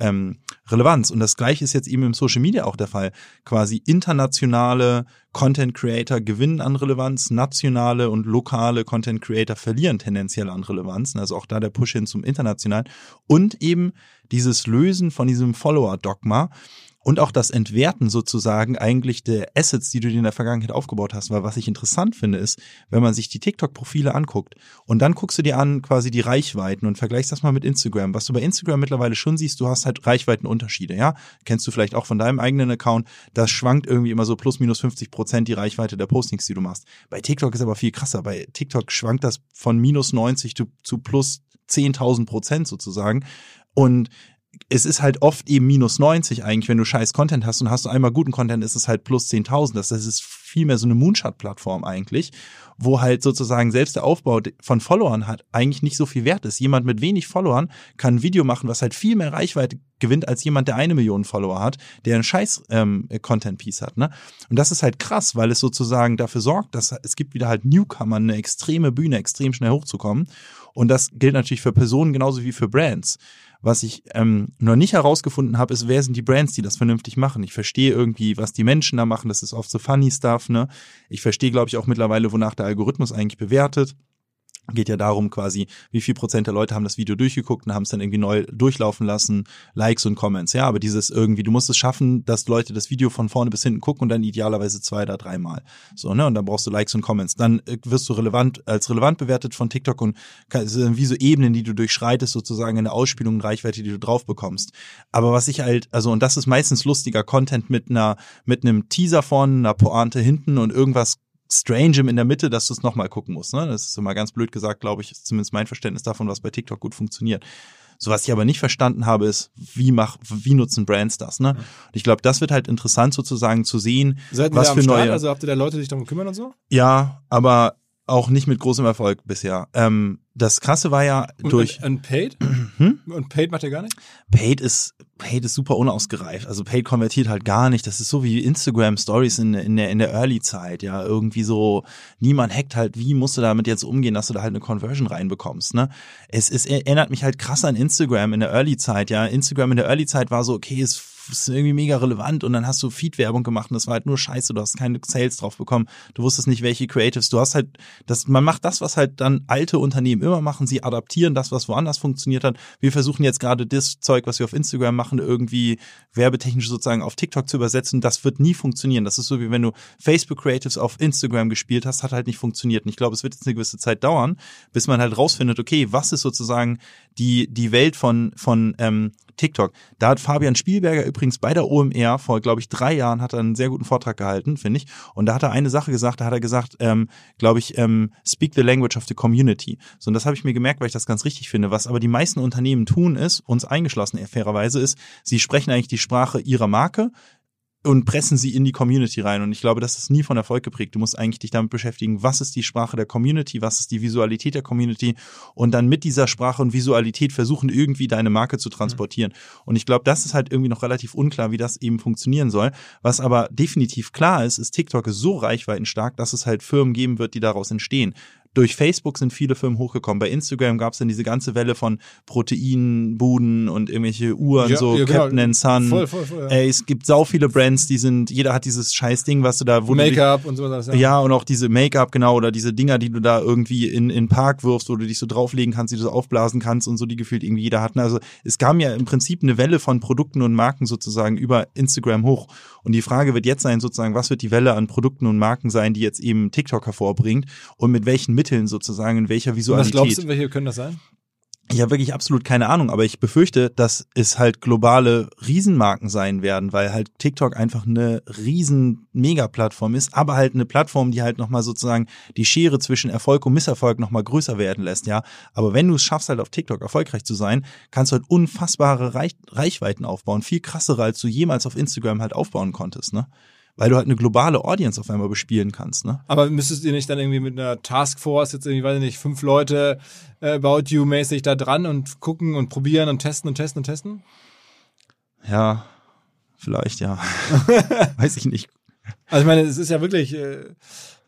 ähm, Relevanz. Und das gleiche ist jetzt eben im Social Media auch der Fall. Quasi internationale Content Creator gewinnen an Relevanz, nationale und lokale Content Creator verlieren tendenziell an Relevanz. Also auch da der Push hin zum internationalen. Und eben dieses Lösen von diesem Follower-Dogma und auch das Entwerten sozusagen eigentlich der Assets, die du dir in der Vergangenheit aufgebaut hast. Weil was ich interessant finde, ist, wenn man sich die TikTok-Profile anguckt und dann guckst du dir an quasi die Reichweiten und vergleichst das mal mit Instagram. Was du bei Instagram mittlerweile schon siehst, du hast halt Reichweitenunterschiede, ja. Kennst du vielleicht auch von deinem eigenen Account. Das schwankt irgendwie immer so plus minus 50 Prozent die Reichweite der Postings, die du machst. Bei TikTok ist aber viel krasser. Bei TikTok schwankt das von minus 90 zu, zu plus 10.000 Prozent sozusagen. Und es ist halt oft eben minus 90 eigentlich, wenn du scheiß Content hast und hast du einmal guten Content, ist es halt plus 10.000. Das, das ist vielmehr so eine Moonshot-Plattform eigentlich, wo halt sozusagen selbst der Aufbau von Followern hat eigentlich nicht so viel wert ist. Jemand mit wenig Followern kann ein Video machen, was halt viel mehr Reichweite gewinnt als jemand, der eine Million Follower hat, der einen scheiß ähm, Content-Piece hat. Ne? Und das ist halt krass, weil es sozusagen dafür sorgt, dass es gibt wieder halt Newcomer, eine extreme Bühne, extrem schnell hochzukommen. Und das gilt natürlich für Personen genauso wie für Brands. Was ich ähm, noch nicht herausgefunden habe, ist, wer sind die Brands, die das vernünftig machen. Ich verstehe irgendwie, was die Menschen da machen. Das ist oft so funny Stuff. Ne? Ich verstehe, glaube ich, auch mittlerweile, wonach der Algorithmus eigentlich bewertet geht ja darum quasi, wie viel Prozent der Leute haben das Video durchgeguckt und haben es dann irgendwie neu durchlaufen lassen, Likes und Comments. Ja, aber dieses irgendwie, du musst es schaffen, dass Leute das Video von vorne bis hinten gucken und dann idealerweise zwei oder dreimal. So, ne? Und dann brauchst du Likes und Comments. Dann äh, wirst du relevant, als relevant bewertet von TikTok und wie so Ebenen, die du durchschreitest, sozusagen in der Ausspielung Reichweite, die du drauf bekommst. Aber was ich halt, also, und das ist meistens lustiger Content mit einer, mit einem Teaser vorne, einer Pointe hinten und irgendwas Strangem in der Mitte, dass du es nochmal gucken musst. Ne? Das ist immer ganz blöd gesagt, glaube ich, ist zumindest mein Verständnis davon, was bei TikTok gut funktioniert. So was ich aber nicht verstanden habe, ist, wie mach, wie nutzen Brands das, ne? Und ich glaube, das wird halt interessant sozusagen zu sehen, Seid was für Start? neue. Also habt ihr da Leute, die sich darum kümmern und so? Ja, aber auch nicht mit großem Erfolg bisher. Ähm, das Krasse war ja Und, durch Und, und Paid? <clears throat> Hm? Und Paid macht ihr gar nicht? Paid ist Paid ist super unausgereift. Also Paid konvertiert halt gar nicht. Das ist so wie Instagram Stories in, in der in der Early Zeit, ja, irgendwie so niemand hackt halt, wie musst du damit jetzt umgehen, dass du da halt eine Conversion reinbekommst, ne? Es es erinnert mich halt krass an Instagram in der Early Zeit, ja. Instagram in der Early Zeit war so okay, es ist irgendwie mega relevant und dann hast du Feed-Werbung gemacht und das war halt nur scheiße, du hast keine Sales drauf bekommen, du wusstest nicht, welche Creatives, du hast halt, das, man macht das, was halt dann alte Unternehmen immer machen, sie adaptieren das, was woanders funktioniert hat. Wir versuchen jetzt gerade das Zeug, was wir auf Instagram machen, irgendwie werbetechnisch sozusagen auf TikTok zu übersetzen, das wird nie funktionieren. Das ist so, wie wenn du Facebook Creatives auf Instagram gespielt hast, hat halt nicht funktioniert. Und ich glaube, es wird jetzt eine gewisse Zeit dauern, bis man halt rausfindet, okay, was ist sozusagen die, die Welt von, von ähm, TikTok. Da hat Fabian Spielberger übrigens bei der OMR vor, glaube ich, drei Jahren hat er einen sehr guten Vortrag gehalten, finde ich. Und da hat er eine Sache gesagt, da hat er gesagt, ähm, glaube ich, ähm, speak the language of the community. So, und das habe ich mir gemerkt, weil ich das ganz richtig finde. Was aber die meisten Unternehmen tun ist, uns eingeschlossen fairerweise ist, sie sprechen eigentlich die Sprache ihrer Marke, und pressen sie in die Community rein. Und ich glaube, das ist nie von Erfolg geprägt. Du musst eigentlich dich damit beschäftigen, was ist die Sprache der Community, was ist die Visualität der Community und dann mit dieser Sprache und Visualität versuchen, irgendwie deine Marke zu transportieren. Und ich glaube, das ist halt irgendwie noch relativ unklar, wie das eben funktionieren soll. Was aber definitiv klar ist, ist TikTok ist so reichweitenstark, dass es halt Firmen geben wird, die daraus entstehen durch Facebook sind viele Firmen hochgekommen. Bei Instagram gab es dann diese ganze Welle von Proteinbuden und irgendwelche Uhren, Ja, so ja, genau. Captain and Sun. Voll, voll, voll. Ja. Ey, es gibt sau viele Brands, die sind, jeder hat dieses scheiß Ding, was du da, dich- Make-up und so was. ja, und auch diese Make-up, genau, oder diese Dinger, die du da irgendwie in, in den Park wirfst, wo du dich so drauflegen kannst, die du so aufblasen kannst und so, die gefühlt irgendwie jeder hatten. Also es kam ja im Prinzip eine Welle von Produkten und Marken sozusagen über Instagram hoch. Und die Frage wird jetzt sein, sozusagen, was wird die Welle an Produkten und Marken sein, die jetzt eben TikTok hervorbringt und mit welchen Mitteln sozusagen, in welcher Was Visualität. glaubst du, welche können das sein? Ich habe wirklich absolut keine Ahnung, aber ich befürchte, dass es halt globale Riesenmarken sein werden, weil halt TikTok einfach eine riesen Mega-Plattform ist, aber halt eine Plattform, die halt nochmal sozusagen die Schere zwischen Erfolg und Misserfolg nochmal größer werden lässt, ja. Aber wenn du es schaffst, halt auf TikTok erfolgreich zu sein, kannst du halt unfassbare Reich Reichweiten aufbauen, viel krassere, als du jemals auf Instagram halt aufbauen konntest, ne? Weil du halt eine globale Audience auf einmal bespielen kannst, ne? Aber müsstest ihr nicht dann irgendwie mit einer Taskforce jetzt irgendwie, weiß ich nicht, fünf Leute äh, About You mäßig da dran und gucken und probieren und testen und testen und testen? Ja, vielleicht, ja. <laughs> Weiß ich nicht. Also ich meine, es ist ja wirklich äh,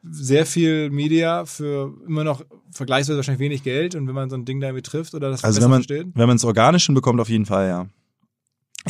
sehr viel Media für immer noch vergleichsweise wahrscheinlich wenig Geld und wenn man so ein Ding da irgendwie trifft oder das Also wenn man versteht. wenn man es organisch hinbekommt, auf jeden Fall, ja.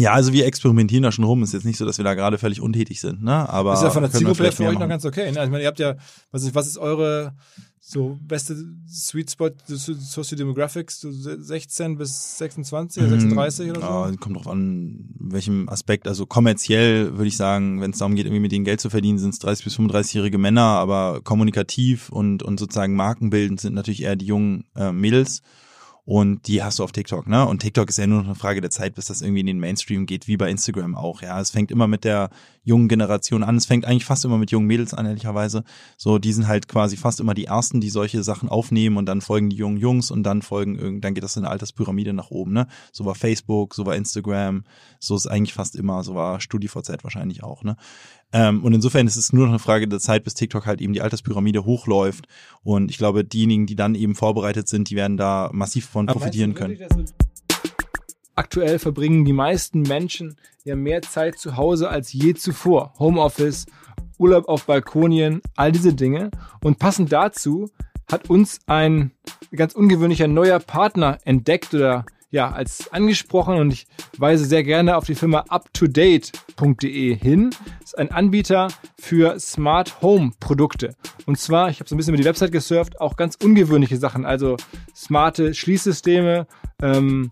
Ja, also wir experimentieren da schon rum. Ist jetzt nicht so, dass wir da gerade völlig untätig sind, ne? Aber ist ja von der Zielgruppe für euch noch ganz okay. Ne? Also ich meine, ihr habt ja, was ist, was ist eure so beste Sweet Spot so- Socio-Demographics, so 16 bis 26 oder 36 oder so? Mhm. Ja, kommt drauf an, welchem Aspekt. Also kommerziell würde ich sagen, wenn es darum geht, irgendwie mit denen Geld zu verdienen, sind es 30 bis 35-jährige Männer, aber kommunikativ und und sozusagen markenbildend sind natürlich eher die jungen äh, Mädels. Und die hast du auf TikTok, ne? Und TikTok ist ja nur noch eine Frage der Zeit, bis das irgendwie in den Mainstream geht, wie bei Instagram auch, ja. Es fängt immer mit der jungen Generation an. Es fängt eigentlich fast immer mit jungen Mädels an, ehrlicherweise. So, die sind halt quasi fast immer die ersten, die solche Sachen aufnehmen und dann folgen die jungen Jungs und dann folgen, dann geht das in eine Alterspyramide nach oben, ne? So war Facebook, so war Instagram, so ist eigentlich fast immer, so war StudiVZ wahrscheinlich auch, ne? Ähm, und insofern ist es nur noch eine Frage der Zeit, bis TikTok halt eben die Alterspyramide hochläuft. Und ich glaube, diejenigen, die dann eben vorbereitet sind, die werden da massiv von profitieren können. Aktuell verbringen die meisten Menschen ja mehr Zeit zu Hause als je zuvor. Homeoffice, Urlaub auf Balkonien, all diese Dinge. Und passend dazu hat uns ein ganz ungewöhnlicher neuer Partner entdeckt oder ja, als angesprochen und ich weise sehr gerne auf die Firma uptodate.de hin. Das ist ein Anbieter für Smart Home Produkte. Und zwar, ich habe so ein bisschen über die Website gesurft, auch ganz ungewöhnliche Sachen, also smarte Schließsysteme, ähm,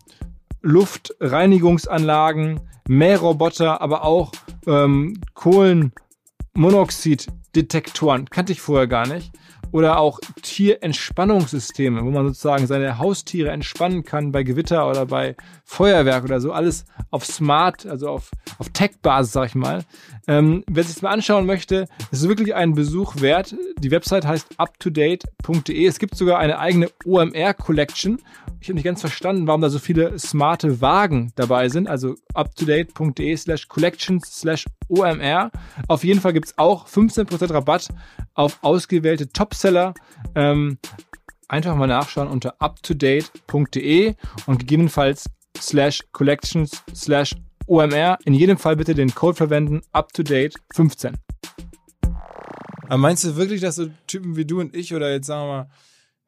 Luftreinigungsanlagen, Mähroboter, aber auch ähm, Kohlenmonoxiddetektoren. Kannte ich vorher gar nicht oder auch Tierentspannungssysteme, wo man sozusagen seine Haustiere entspannen kann bei Gewitter oder bei Feuerwerk oder so. Alles auf Smart, also auf, auf Tech-Basis, sag ich mal. Ähm, wer sich das mal anschauen möchte, ist wirklich einen Besuch wert. Die Website heißt uptodate.de. Es gibt sogar eine eigene OMR-Collection. Ich habe nicht ganz verstanden, warum da so viele smarte Wagen dabei sind. Also uptodate.de slash collections slash OMR. Auf jeden Fall gibt's auch 15% Rabatt auf ausgewählte Topseller. Ähm, einfach mal nachschauen unter uptodate.de und gegebenenfalls slash collections slash OMR. In jedem Fall bitte den Code verwenden, uptodate 15. Aber meinst du wirklich, dass so Typen wie du und ich oder jetzt sagen wir mal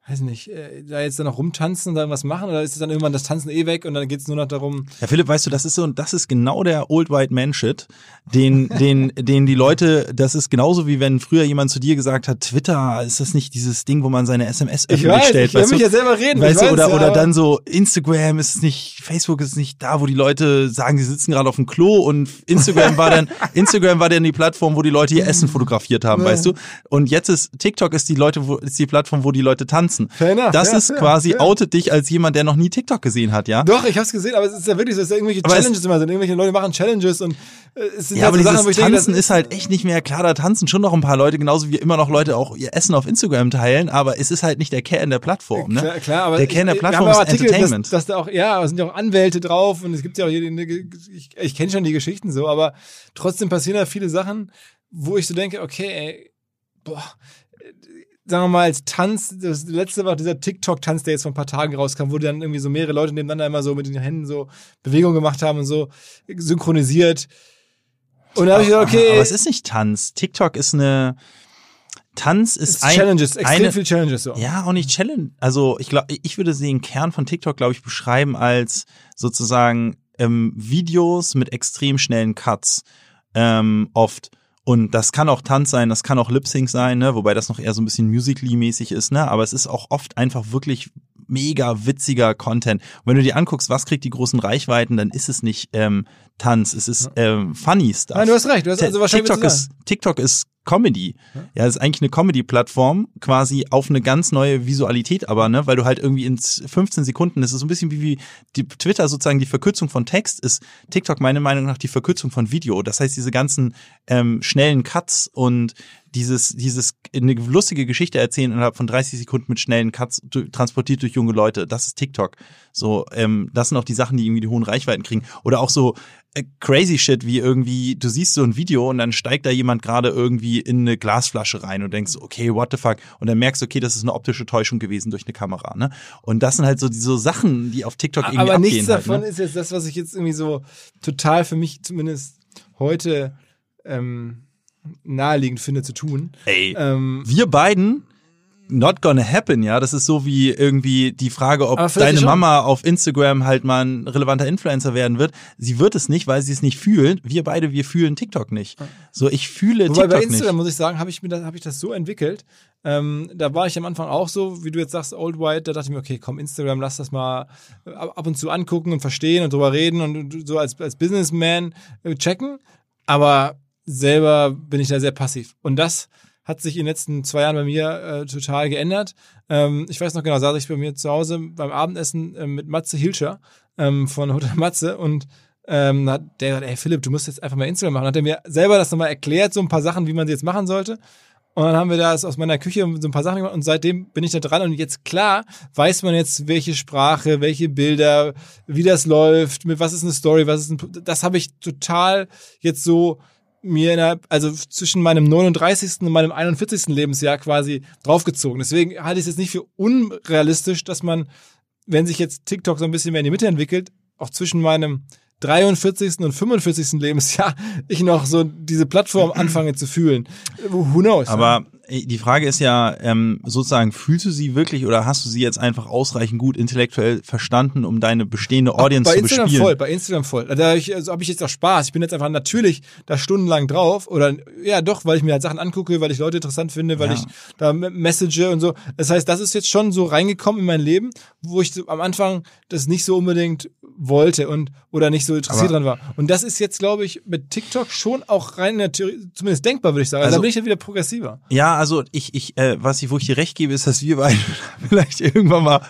weiß nicht, äh, da jetzt dann noch rumtanzen und dann was machen oder ist es dann irgendwann das Tanzen eh weg und dann geht es nur noch darum. Ja, Philipp, weißt du, das ist so, das ist genau der Old White Man Shit, den, <laughs> den, den die Leute, das ist genauso wie wenn früher jemand zu dir gesagt hat, Twitter, ist das nicht dieses Ding, wo man seine SMS öffentlich ich weiß, stellt, ich weißt mich ja selber reden, weißt du, oder, ja, oder dann so Instagram ist es nicht, Facebook ist nicht da, wo die Leute sagen, sie sitzen gerade auf dem Klo und Instagram war dann, <laughs> Instagram war dann die Plattform, wo die Leute ihr Essen <laughs> fotografiert haben, weißt du? Und jetzt ist TikTok ist die Leute, wo, ist die Plattform, wo die Leute tanzen. Fair enough, das ja ist quasi, outet dich als jemand, der noch nie TikTok gesehen hat, ja? Doch, ich hab's gesehen, aber es ist ja wirklich so, dass da irgendwelche Aber es- Challenges immer sind. Irgendwelche Leute machen Challenges und äh, es sind Ja, aber so Sachen, wo ich denke, Tanzen das ist halt echt nicht mehr klar. Da tanzen schon noch ein paar Leute, genauso wie immer noch Leute auch ihr Essen auf Instagram teilen, aber es ist halt nicht der Kern der Plattform, ne? Klar, klar, aber der Kern der Plattform ist Artikel, Entertainment. Dass, dass da auch, ja, es sind ja auch Anwälte drauf und es gibt ja auch jede, ich, ich kenne schon die Geschichten so, aber trotzdem passieren da viele Sachen, wo ich so denke, okay, ey, boah, sagen wir mal als Tanz, das letzte war dieser TikTok-Tanz, der jetzt vor ein paar Tagen rauskam, wo dann irgendwie so mehrere Leute nebeneinander immer so mit den Händen so Bewegungen gemacht haben und so synchronisiert. Und da habe ich gedacht, okay, aber es ist nicht Tanz. TikTok ist eine Tanz ist, ist ein, Challenges, extrem eine, viel Challenges so. Ja, auch nicht Challenge. Also ich glaube, ich würde den Kern von TikTok, glaube ich, beschreiben als sozusagen ähm, Videos mit extrem schnellen Cuts ähm, oft. Und das kann auch Tanz sein, das kann auch Lip Sync sein, ne? wobei das noch eher so ein bisschen Musically-mäßig ist, ne? Aber es ist auch oft einfach wirklich mega witziger Content. Und wenn du dir anguckst, was kriegt die großen Reichweiten, dann ist es nicht ähm, Tanz, es ist ähm, Funny Stuff. Nein, du hast recht, du hast also wahrscheinlich TikTok ist TikTok ist Comedy. Ja, das ist eigentlich eine Comedy-Plattform, quasi auf eine ganz neue Visualität, aber, ne, weil du halt irgendwie in 15 Sekunden, das ist so ein bisschen wie, wie die Twitter sozusagen die Verkürzung von Text ist TikTok meiner Meinung nach die Verkürzung von Video. Das heißt, diese ganzen ähm, schnellen Cuts und dieses, dieses eine lustige Geschichte erzählen innerhalb von 30 Sekunden mit schnellen Cuts transportiert durch junge Leute. Das ist TikTok. So, ähm, das sind auch die Sachen, die irgendwie die hohen Reichweiten kriegen. Oder auch so äh, crazy shit wie irgendwie, du siehst so ein Video und dann steigt da jemand gerade irgendwie in eine Glasflasche rein und denkst, okay, what the fuck? Und dann merkst du, okay, das ist eine optische Täuschung gewesen durch eine Kamera, ne? Und das sind halt so diese so Sachen, die auf TikTok irgendwie Aber abgehen nichts halt, davon ne? ist jetzt das, was ich jetzt irgendwie so total für mich zumindest heute ähm, naheliegend finde zu tun. Ey, Ähm, wir beiden not gonna happen, ja. Das ist so wie irgendwie die Frage, ob deine. Mama auf Instagram halt mal ein relevanter Influencer werden wird. Sie wird es nicht, weil sie es nicht fühlt. Wir beide, wir fühlen TikTok nicht. So, ich fühle Wobei TikTok bei Instagram nicht. muss ich sagen, habe ich mir habe ich das so entwickelt. Ähm, da war ich am Anfang auch so, wie du jetzt sagst, Old White. Da dachte ich mir, okay, komm, Instagram, lass das mal ab ab und zu angucken und verstehen und drüber reden und so als, als Businessman äh, checken. Aber selber bin ich da sehr passiv. Und das hat sich in den letzten zwei Jahren bei mir äh, total geändert. Ähm, ich weiß noch genau, saß ich bei mir zu Hause beim Abendessen äh, mit Matze Hilscher ähm, von Hotel Matze und ähm, hat der gesagt, ey Philipp, du musst jetzt einfach mal Instagram machen. Hat er mir selber das nochmal erklärt, so ein paar Sachen, wie man sie jetzt machen sollte. Und dann haben wir das aus meiner Küche so ein paar Sachen gemacht und seitdem bin ich da dran und jetzt klar weiß man jetzt, welche Sprache, welche Bilder, wie das läuft, mit was ist eine Story, was ist ein, das habe ich total jetzt so mir innerhalb, also zwischen meinem 39. und meinem 41. Lebensjahr quasi draufgezogen. Deswegen halte ich es jetzt nicht für unrealistisch, dass man, wenn sich jetzt TikTok so ein bisschen mehr in die Mitte entwickelt, auch zwischen meinem 43. und 45. Lebensjahr <laughs> ich noch so diese Plattform anfange zu fühlen. Who knows? Aber die Frage ist ja ähm, sozusagen, fühlst du sie wirklich oder hast du sie jetzt einfach ausreichend gut intellektuell verstanden, um deine bestehende Audience bei zu Instagram bespielen? voll, bei Instagram voll. Da habe ich, also hab ich jetzt auch Spaß. Ich bin jetzt einfach natürlich da stundenlang drauf oder ja doch, weil ich mir halt Sachen angucke, weil ich Leute interessant finde, weil Ja. ich da message und so. Das heißt, das ist jetzt schon so reingekommen in mein Leben, wo ich so am Anfang das nicht so unbedingt wollte und oder nicht so interessiert Aber- dran war. Und das ist jetzt, glaube ich, mit TikTok schon auch rein in der Theorie, zumindest denkbar, würde ich sagen. Also, Also- da bin ich dann wieder progressiver. Ja, also ich, ich, äh, was ich, wo ich dir recht gebe, ist, dass wir beide <laughs> vielleicht irgendwann mal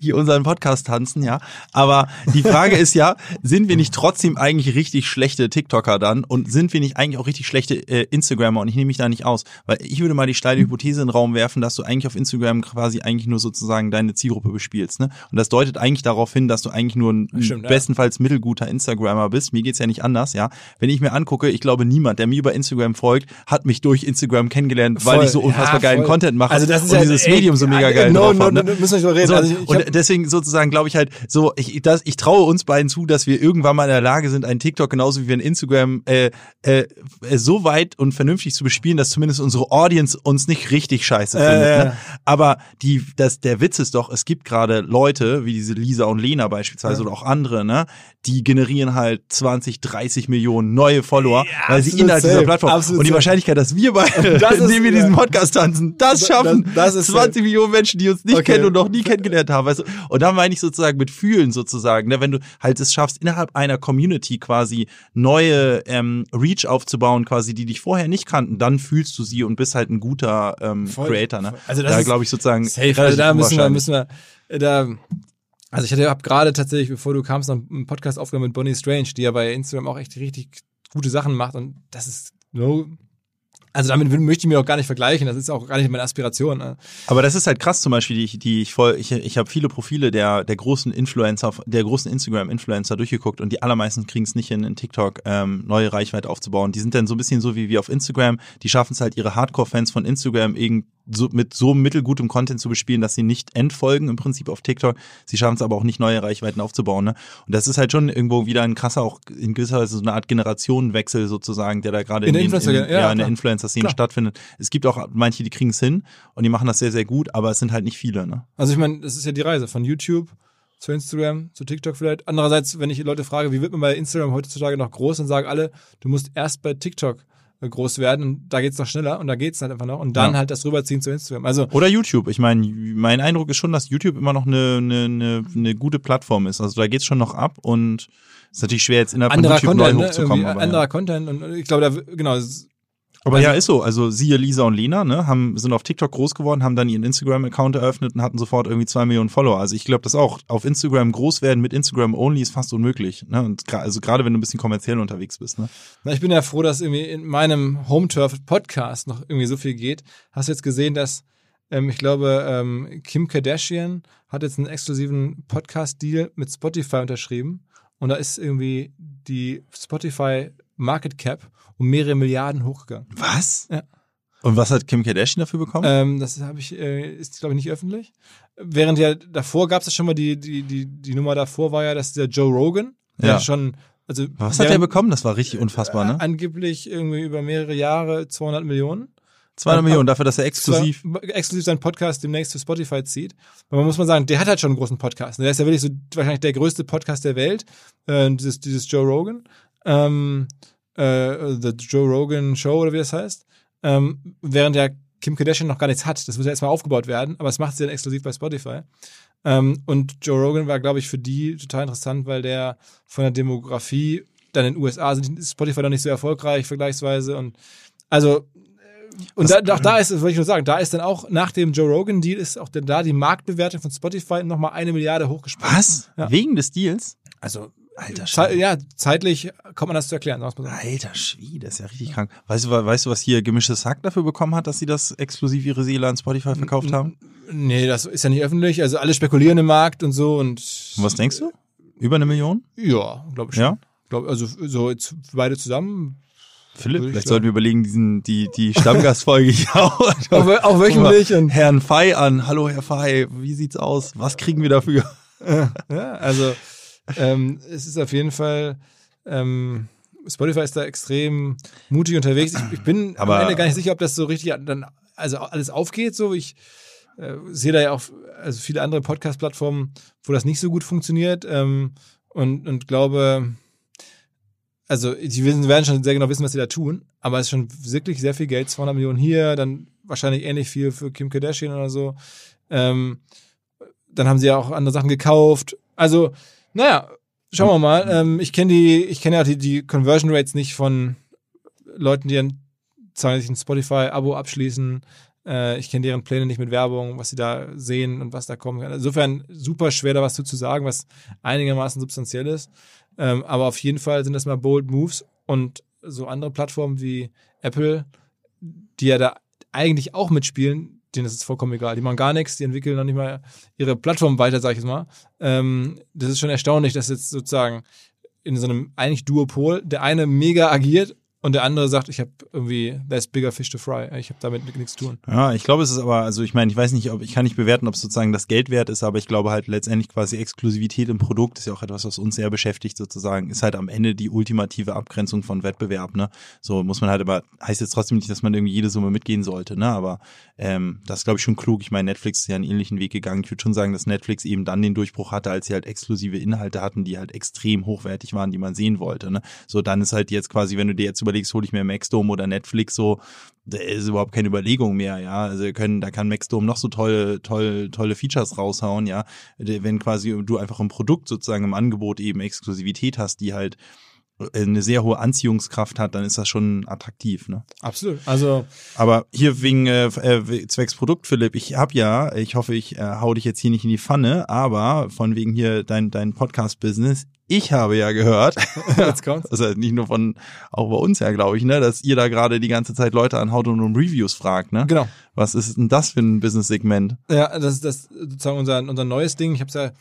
hier unseren Podcast tanzen, ja. Aber die Frage ist ja, <laughs> sind wir nicht trotzdem eigentlich richtig schlechte TikToker dann und sind wir nicht eigentlich auch richtig schlechte äh, Instagrammer? Und ich nehme mich da nicht aus, weil ich würde mal die steile Hypothese in den Raum werfen, dass du eigentlich auf Instagram quasi eigentlich nur sozusagen deine Zielgruppe bespielst, ne? Und das deutet eigentlich darauf hin, dass du eigentlich nur ein Stimmt, ja. bestenfalls mittelguter Instagrammer bist. Mir geht's ja nicht anders, ja. Wenn ich mir angucke, ich glaube, niemand, der mir über Instagram folgt, hat mich durch Instagram kennengelernt, weil Voll. ich so unfassbar Ja, geilen. Content mache Also das ist und ja- dieses ey, Medium so mega äh, geil no, no, habe. no, Ne? müssen wir nicht reden. So, Also ich- und deswegen sozusagen glaube ich halt so, ich, das, ich traue uns beiden zu, dass wir irgendwann mal in der Lage sind, einen TikTok genauso wie wir ein Instagram äh, äh, äh, so weit und vernünftig zu bespielen, dass zumindest unsere Audience uns nicht richtig scheiße findet. ja. Ne? Aber die, das, der Witz ist doch, es gibt gerade Leute, wie diese Lisa und Lena beispielsweise oder auch andere, ne, die generieren halt 20, 30 Millionen neue Follower, weil sie innerhalb dieser safe, Plattform absolut und die. Wahrscheinlichkeit, dass wir beide, Das <laughs> ist- indem wir diesen ja. Podcast tanzen, das Das- schaffen, das ist 20 Millionen Menschen, die uns nicht Okay. kennen und noch nie kennengelernt haben, weißt du? Und da meine ich sozusagen mit Fühlen sozusagen, ne? wenn du halt es schaffst, innerhalb einer Community quasi neue ähm, Reach aufzubauen, quasi, die dich vorher nicht kannten, dann fühlst du sie und bist halt ein guter ähm, Voll. Creator, ne? Also das da glaube ich sozusagen Safe, also da müssen wir, müssen wir, äh, da, also ich hatte, hab gerade tatsächlich, bevor du kamst, noch einen Podcast aufgenommen mit Bonnie Strange, die ja bei Instagram auch echt richtig gute Sachen macht und das ist no, also damit möchte ich mir auch gar nicht vergleichen, das ist auch gar nicht meine Aspiration. ne? Aber das ist halt krass zum Beispiel, die ich, die ich voll, ich, ich habe viele Profile der, der großen Influencer, der großen Instagram-Influencer durchgeguckt und die allermeisten kriegen es nicht hin, in TikTok ähm, neue Reichweite aufzubauen. Die sind dann so ein bisschen so wie wir auf Instagram, die schaffen es halt, ihre Hardcore-Fans von Instagram irgend so, mit so mittelgutem Content zu bespielen, dass sie nicht entfolgen im Prinzip auf TikTok. Sie schaffen es aber auch nicht, neue Reichweiten aufzubauen. Ne? Und das ist halt schon irgendwo wieder ein krasser, auch in gewisser Weise so eine Art Generationenwechsel sozusagen, der da gerade In in, Influencer- in, ja, ja, in der klar. Influencer-Szene Klar. stattfindet. Es gibt auch manche, die kriegen es hin und die machen das sehr, sehr gut, aber es sind halt nicht viele. Ne? Also ich meine, das ist ja die Reise von YouTube zu Instagram, zu TikTok vielleicht. Andererseits, wenn ich Leute frage, wie wird man bei Instagram heutzutage noch groß, dann sagen alle, du musst erst bei TikTok äh, groß werden und da geht's noch schneller und da geht's halt einfach noch und dann Ja. halt das rüberziehen zu Instagram. Also Oder YouTube. Ich meine, mein Eindruck ist schon, dass YouTube immer noch eine, eine, eine, gute Plattform ist. Also da geht's schon noch ab und ist natürlich schwer, jetzt innerhalb anderer von YouTube Content, neu ne? hochzukommen. Aber, anderer ja. Content und ich glaube, da genau, aber ja, ist so. Also siehe Lisa und Lena, ne, haben, sind auf TikTok groß geworden, haben dann ihren Instagram-Account eröffnet und hatten sofort irgendwie zwei Millionen Follower. Also ich glaube, das auch. Auf Instagram groß werden mit Instagram only ist fast unmöglich. Ne? Und also gerade wenn du ein bisschen kommerziell unterwegs bist, ne? Na, ich bin ja froh, dass irgendwie in meinem Home Turf Podcast noch irgendwie so viel geht. Hast du jetzt gesehen, dass ähm, ich glaube, ähm, Kim Kardashian hat jetzt einen exklusiven Podcast-Deal mit Spotify unterschrieben und da ist irgendwie die Spotify Market Cap um mehrere Milliarden hochgegangen. Was? Ja. Und was hat Kim Kardashian dafür bekommen? Ähm, das habe ich, äh, ist glaube ich nicht öffentlich. Während ja davor gab es ja schon mal die, die, die, die Nummer davor war ja, dass der Joe Rogan, der Ja. schon, also was hat während- er bekommen? Das war richtig unfassbar, ne? angeblich irgendwie über mehrere Jahre 200 Millionen. 200 äh, Millionen dafür, dass er exklusiv. Exklusiv seinen Podcast demnächst für Spotify zieht. Aber man muss mal sagen, der hat halt schon einen großen Podcast. Der ist ja wirklich so wahrscheinlich der größte Podcast der Welt, äh, dieses, dieses Joe Rogan. Ähm, äh, The Joe Rogan Show oder wie das heißt. Ähm, während ja Kim Kardashian noch gar nichts hat. Das muss ja erstmal aufgebaut werden, aber es macht sie dann exklusiv bei Spotify. Ähm, und Joe Rogan war, glaube ich, für die total interessant, weil der von der Demografie dann in den USA sind Spotify noch nicht so erfolgreich vergleichsweise und also Und da, auch da ist, wollte ich nur sagen, da ist dann auch nach dem Joe Rogan Deal ist auch dann da die Marktbewertung von Spotify nochmal eine Milliarde hochgesprungen. Was? Ja. Wegen des Deals? Also Alter Schwede. ja, zeitlich kommt man das zu erklären. Alter Schwede, das ist ja richtig krank. Weißt du, weißt du, was hier gemischtes Hack dafür bekommen hat, dass sie das exklusiv ihre Seele an Spotify verkauft haben? Nee, das ist ja nicht öffentlich. Also alle spekulieren im Markt und so und Und was denkst du? Über eine Million? ja, glaube ich schon. Ja? Glaub, also so jetzt beide zusammen. Philipp, vielleicht sagen. sollten wir überlegen, diesen, die, die Stammgastfolge hier auch, Auch, auch wöchentlich Herrn Fei an. Hallo, Herr Fei, wie sieht's aus? Was kriegen wir dafür? Ja, also ähm, es ist auf jeden Fall, ähm, Spotify ist da extrem mutig unterwegs. Ich, ich bin Aber- am Ende gar nicht sicher, ob das so richtig dann also alles aufgeht. So, ich äh, sehe da ja auch also viele andere Podcast-Plattformen, wo das nicht so gut funktioniert ähm, und, und glaube, also die werden schon sehr genau wissen, was sie da tun, aber es ist schon wirklich sehr viel Geld, 200 Millionen hier, dann wahrscheinlich ähnlich viel für Kim Kardashian oder so. Ähm, dann haben sie ja auch andere Sachen gekauft. Also, naja, schauen wir mal. Ähm, ich kenne die, ich kenne ja die, die Conversion Rates nicht von Leuten, die ein, ein Spotify-Abo abschließen. Äh, ich kenne deren Pläne nicht mit Werbung, was sie da sehen und was da kommen kann. Insofern super schwer da was zu, zu sagen, was einigermaßen substanziell ist. Ähm, aber auf jeden Fall sind das mal bold Moves und so andere Plattformen wie Apple, die ja da eigentlich auch mitspielen, denen ist es vollkommen egal. Die machen gar nichts, die entwickeln noch nicht mal ihre Plattform weiter, sag ich jetzt mal. Ähm, das ist schon erstaunlich, dass jetzt sozusagen in so einem eigentlich Duopol der eine mega agiert und der andere sagt, ich habe irgendwie there's bigger fish to fry. Ich habe damit nichts zu tun. Ja, ich glaube, es ist aber, also ich meine, ich weiß nicht, ob ich kann nicht bewerten, ob es sozusagen das Geld wert ist, aber ich glaube halt letztendlich quasi Exklusivität im Produkt ist ja auch etwas, was uns sehr beschäftigt sozusagen, ist halt am Ende die ultimative Abgrenzung von Wettbewerb, ne? So muss man halt aber, heißt jetzt trotzdem nicht, dass man irgendwie jede Summe mitgehen sollte, ne? Aber ähm, das ist, glaube ich, schon klug. Ich meine, Netflix ist ja einen ähnlichen Weg gegangen. Ich würde schon sagen, dass Netflix eben dann den Durchbruch hatte, als sie halt exklusive Inhalte hatten, die halt extrem hochwertig waren, die man sehen wollte, ne? So, dann ist halt jetzt quasi, wenn du dir jetzt überlegst, hole ich mir Maxdome oder Netflix so, da ist überhaupt keine Überlegung mehr, ja. Also können, da kann Maxdome noch so tolle, tolle, tolle Features raushauen, ja. Wenn quasi du einfach im Produkt sozusagen im Angebot eben Exklusivität hast, die halt eine sehr hohe Anziehungskraft hat, dann ist das schon attraktiv, ne? Absolut. Also Aber hier wegen äh, äh, zwecks Produkt, Philipp, ich hab ja, ich hoffe, ich äh, hau dich jetzt hier nicht in die Pfanne, aber von wegen hier dein, dein Podcast-Business, ich habe ja gehört, <laughs> jetzt kommt's. also nicht nur von, auch bei uns ja, glaube ich, ne, dass ihr da gerade die ganze Zeit Leute an to um Reviews fragt, ne? Genau. Was ist denn das für ein Business-Segment? Ja, das ist das sozusagen unser, unser neues Ding. Ich habe es ja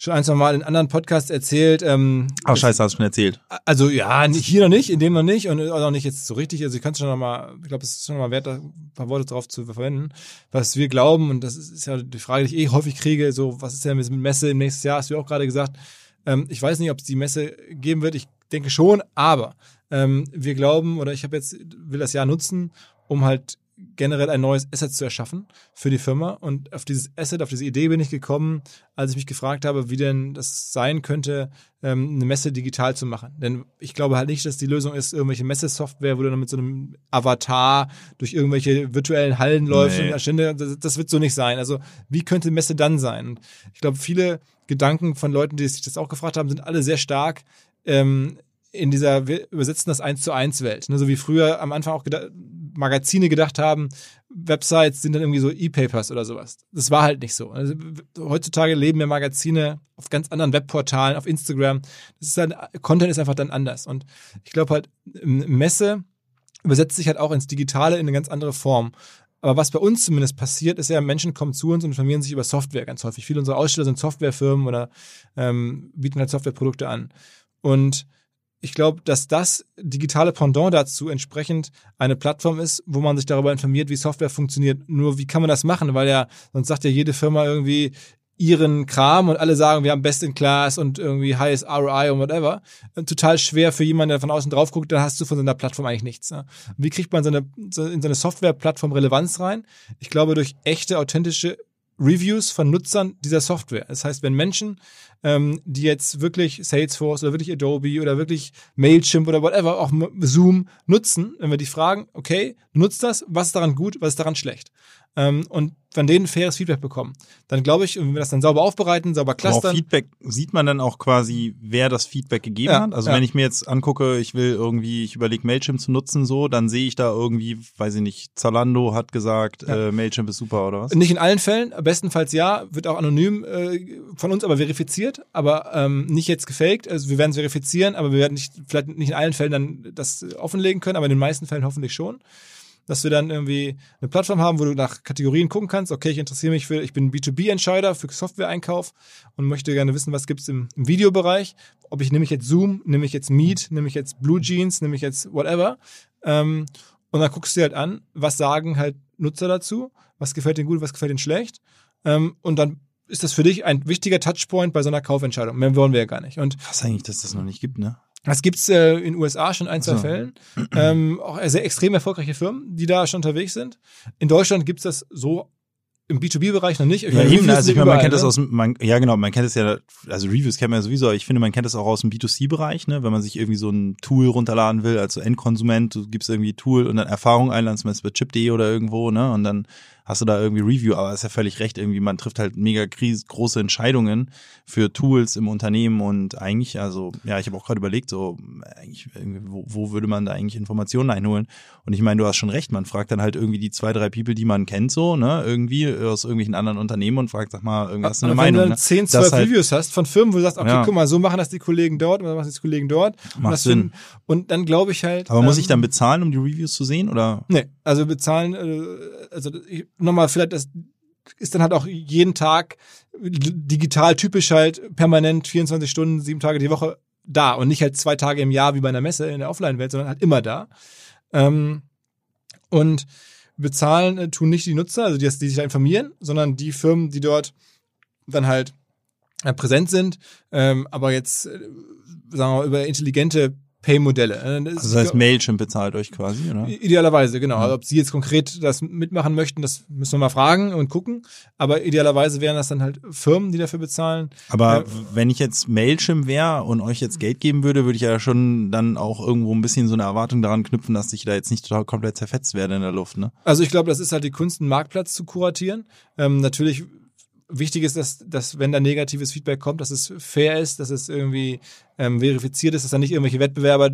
schon ein, zwei Mal in anderen Podcasts erzählt. Ähm, Ach, scheiße, hast du schon erzählt. Also ja, hier noch nicht, in dem noch nicht und auch noch nicht jetzt so richtig. Also ich kann es schon noch mal, ich glaube, es ist schon noch mal wert, da ein paar Worte drauf zu verwenden. Was wir glauben, und das ist, ist ja die Frage, die ich eh häufig kriege, so, was ist denn mit Messe im nächsten Jahr, hast du auch gerade gesagt. Ähm, ich weiß nicht, ob es die Messe geben wird, ich denke schon, aber ähm, wir glauben, oder ich habe jetzt, will das Jahr nutzen, um halt generell ein neues Asset zu erschaffen für die Firma. Und auf dieses Asset, auf diese Idee bin ich gekommen, als ich mich gefragt habe, wie denn das sein könnte, ähm, eine Messe digital zu machen. Denn ich glaube halt nicht, dass die Lösung ist, irgendwelche Messesoftware, wo du dann mit so einem Avatar durch irgendwelche virtuellen Hallen läufst Nee. und Stände, das, das wird so nicht sein. Also wie könnte Messe dann sein? Und ich glaube, viele Gedanken von Leuten, die sich das auch gefragt haben, sind alle sehr stark ähm, in dieser, wir übersetzen das eins zu eins Welt. Ne? So wie früher am Anfang auch geda Magazine gedacht haben, Websites sind dann irgendwie so E-Papers oder sowas. Das war halt nicht so. Also, heutzutage leben ja Magazine auf ganz anderen Webportalen, auf Instagram. Das ist dann, Content ist einfach dann anders. Und ich glaube halt, Messe übersetzt sich halt auch ins Digitale in eine ganz andere Form. Aber was bei uns zumindest passiert, ist ja, Menschen kommen zu uns und informieren sich über Software ganz häufig. Viele unserer Aussteller sind Softwarefirmen oder ähm, bieten halt Softwareprodukte an. Und ich glaube, dass das digitale Pendant dazu entsprechend eine Plattform ist, wo man sich darüber informiert, wie Software funktioniert. Nur wie kann man das machen? Weil ja, sonst sagt ja jede Firma irgendwie ihren Kram und alle sagen, wir haben Best in Class und irgendwie highest ROI und whatever. Und total schwer für jemanden, der von außen drauf guckt, dann hast du von so einer Plattform eigentlich nichts. Ne? Wie kriegt man so eine, so in so eine Softwareplattform Relevanz rein? Ich glaube, durch echte, authentische Reviews von Nutzern dieser Software. Das heißt, wenn Menschen, ähm, die jetzt wirklich Salesforce oder wirklich Adobe oder wirklich Mailchimp oder whatever, auch Zoom nutzen, wenn wir die fragen, okay, nutzt das, was ist daran gut, was ist daran schlecht? Ähm, und von denen faires Feedback bekommen. Dann glaube ich, wenn wir das dann sauber aufbereiten, sauber Aber auf clustern. Feedback sieht man dann auch quasi, wer das Feedback gegeben Ja, hat. Also ja. wenn ich mir jetzt angucke, ich will irgendwie, ich überlege Mailchimp zu nutzen, so, dann sehe ich da irgendwie, weiß ich nicht, Zalando hat gesagt, Ja. äh, Mailchimp ist super oder was? Nicht in allen Fällen, bestenfalls ja, wird auch anonym äh, von uns aber verifiziert, aber ähm, nicht jetzt gefaked. Also wir werden es verifizieren, aber wir werden nicht, vielleicht nicht in allen Fällen dann das offenlegen können, aber in den meisten Fällen hoffentlich schon. Dass wir dann irgendwie eine Plattform haben, wo du nach Kategorien gucken kannst. Okay, ich interessiere mich für, ich bin B2B-Entscheider für Software-Einkauf und möchte gerne wissen, was gibt's im, im Videobereich. Ob ich nehme ich jetzt Zoom, nehme ich jetzt Meet, nehme ich jetzt Blue Jeans, nehme ich jetzt whatever. Ähm, und dann guckst du dir halt an, was sagen halt Nutzer dazu, was gefällt denen gut, was gefällt denen schlecht. Ähm, und dann ist das für dich ein wichtiger Touchpoint bei so einer Kaufentscheidung. Mehr wollen wir ja gar nicht. Und Krass eigentlich, dass das noch nicht gibt, ne? Das gibt's äh, in den USA schon ein, zwei So. Fällen. Ähm, auch sehr extrem erfolgreiche Firmen, die da schon unterwegs sind. In Deutschland gibt's das so im B2B-Bereich noch nicht. Ich Ja, meine, eben, also ich meine, man überall, kennt das ne? aus, man, ja genau, man kennt es ja, also Reviews kennt man ja sowieso, aber ich finde, man kennt das auch aus dem B2C-Bereich, ne, wenn man sich irgendwie so ein Tool runterladen will, als so Endkonsument, du gibst irgendwie Tool und dann Erfahrung einladen, zum Beispiel bei chip.de oder irgendwo, ne, und dann hast du da irgendwie Review, aber ist ja völlig recht, irgendwie, man trifft halt mega große Entscheidungen für Tools im Unternehmen und eigentlich, also, ja, ich habe auch gerade überlegt, so, eigentlich, wo, wo würde man da eigentlich Informationen einholen? Und ich meine, du hast schon recht, man fragt dann halt irgendwie die zwei, drei People, die man kennt, so, ne, irgendwie aus irgendwelchen anderen Unternehmen und fragt, sag mal, du eine Aber wenn Meinung, du ne? dann 10, Das 12 halt- Reviews hast von Firmen, wo du sagst, okay, Ja. guck mal, so machen das die Kollegen dort, oder machen das die Kollegen dort. und, Macht das Sinn. finden- und dann glaube ich halt. Aber muss ähm, ich dann bezahlen, um die Reviews zu sehen, oder? Nee, also bezahlen, äh, also ich- nochmal, vielleicht das ist dann halt auch jeden Tag digital typisch halt permanent 24 Stunden, sieben Tage die Woche da und nicht halt zwei Tage im Jahr wie bei einer Messe in der Offline-Welt, sondern halt immer da. Ähm, und bezahlen äh, tun nicht die Nutzer, also die, die sich da informieren, sondern die Firmen, die dort dann halt äh, präsent sind, ähm, aber jetzt, äh, sagen wir mal, über intelligente Pay-Modelle. Äh, das Also das heißt, Mailchimp bezahlt euch quasi, oder? Idealerweise, genau. Also ob Sie jetzt konkret das mitmachen möchten, das müssen wir mal fragen und gucken. Aber idealerweise wären das dann halt Firmen, die dafür bezahlen. Aber Ja. wenn ich jetzt Mailchimp wäre und euch jetzt Geld geben würde, würde ich ja schon dann auch irgendwo ein bisschen so eine Erwartung daran knüpfen, dass ich da jetzt nicht total komplett zerfetzt werde in der Luft, ne? Also ich glaube, das ist halt die Kunst, einen Marktplatz zu kuratieren. Ähm, natürlich wichtig ist, dass, dass wenn da negatives Feedback kommt, dass es fair ist, dass es irgendwie ähm, verifiziert ist, dass da nicht irgendwelche Wettbewerber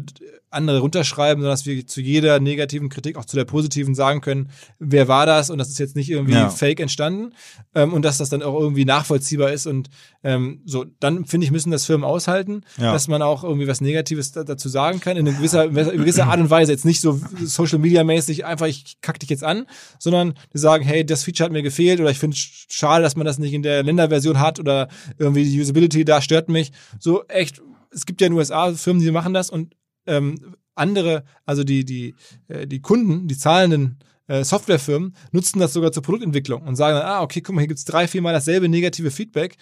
andere runterschreiben, sondern dass wir zu jeder negativen Kritik, auch zu der positiven sagen können, wer war das und das ist jetzt nicht irgendwie Ja. fake entstanden ähm, und dass das dann auch irgendwie nachvollziehbar ist und ähm, so, dann finde ich, müssen das Firmen aushalten, Ja. dass man auch irgendwie was Negatives da, dazu sagen kann, in gewisser, in gewisser Art und Weise, jetzt nicht so Social Media mäßig einfach, ich kack dich jetzt an, sondern die sagen, hey, das Feature hat mir gefehlt oder ich finde es schade, dass man das nicht in der Länderversion hat oder irgendwie die Usability da stört mich. So echt, es gibt ja in den USA Firmen, die machen das und ähm, andere, also die, die, äh, die Kunden, die zahlenden äh, Softwarefirmen nutzen das sogar zur Produktentwicklung und sagen dann, ah, okay, guck mal, hier gibt's drei, viermal dasselbe negative Feedback.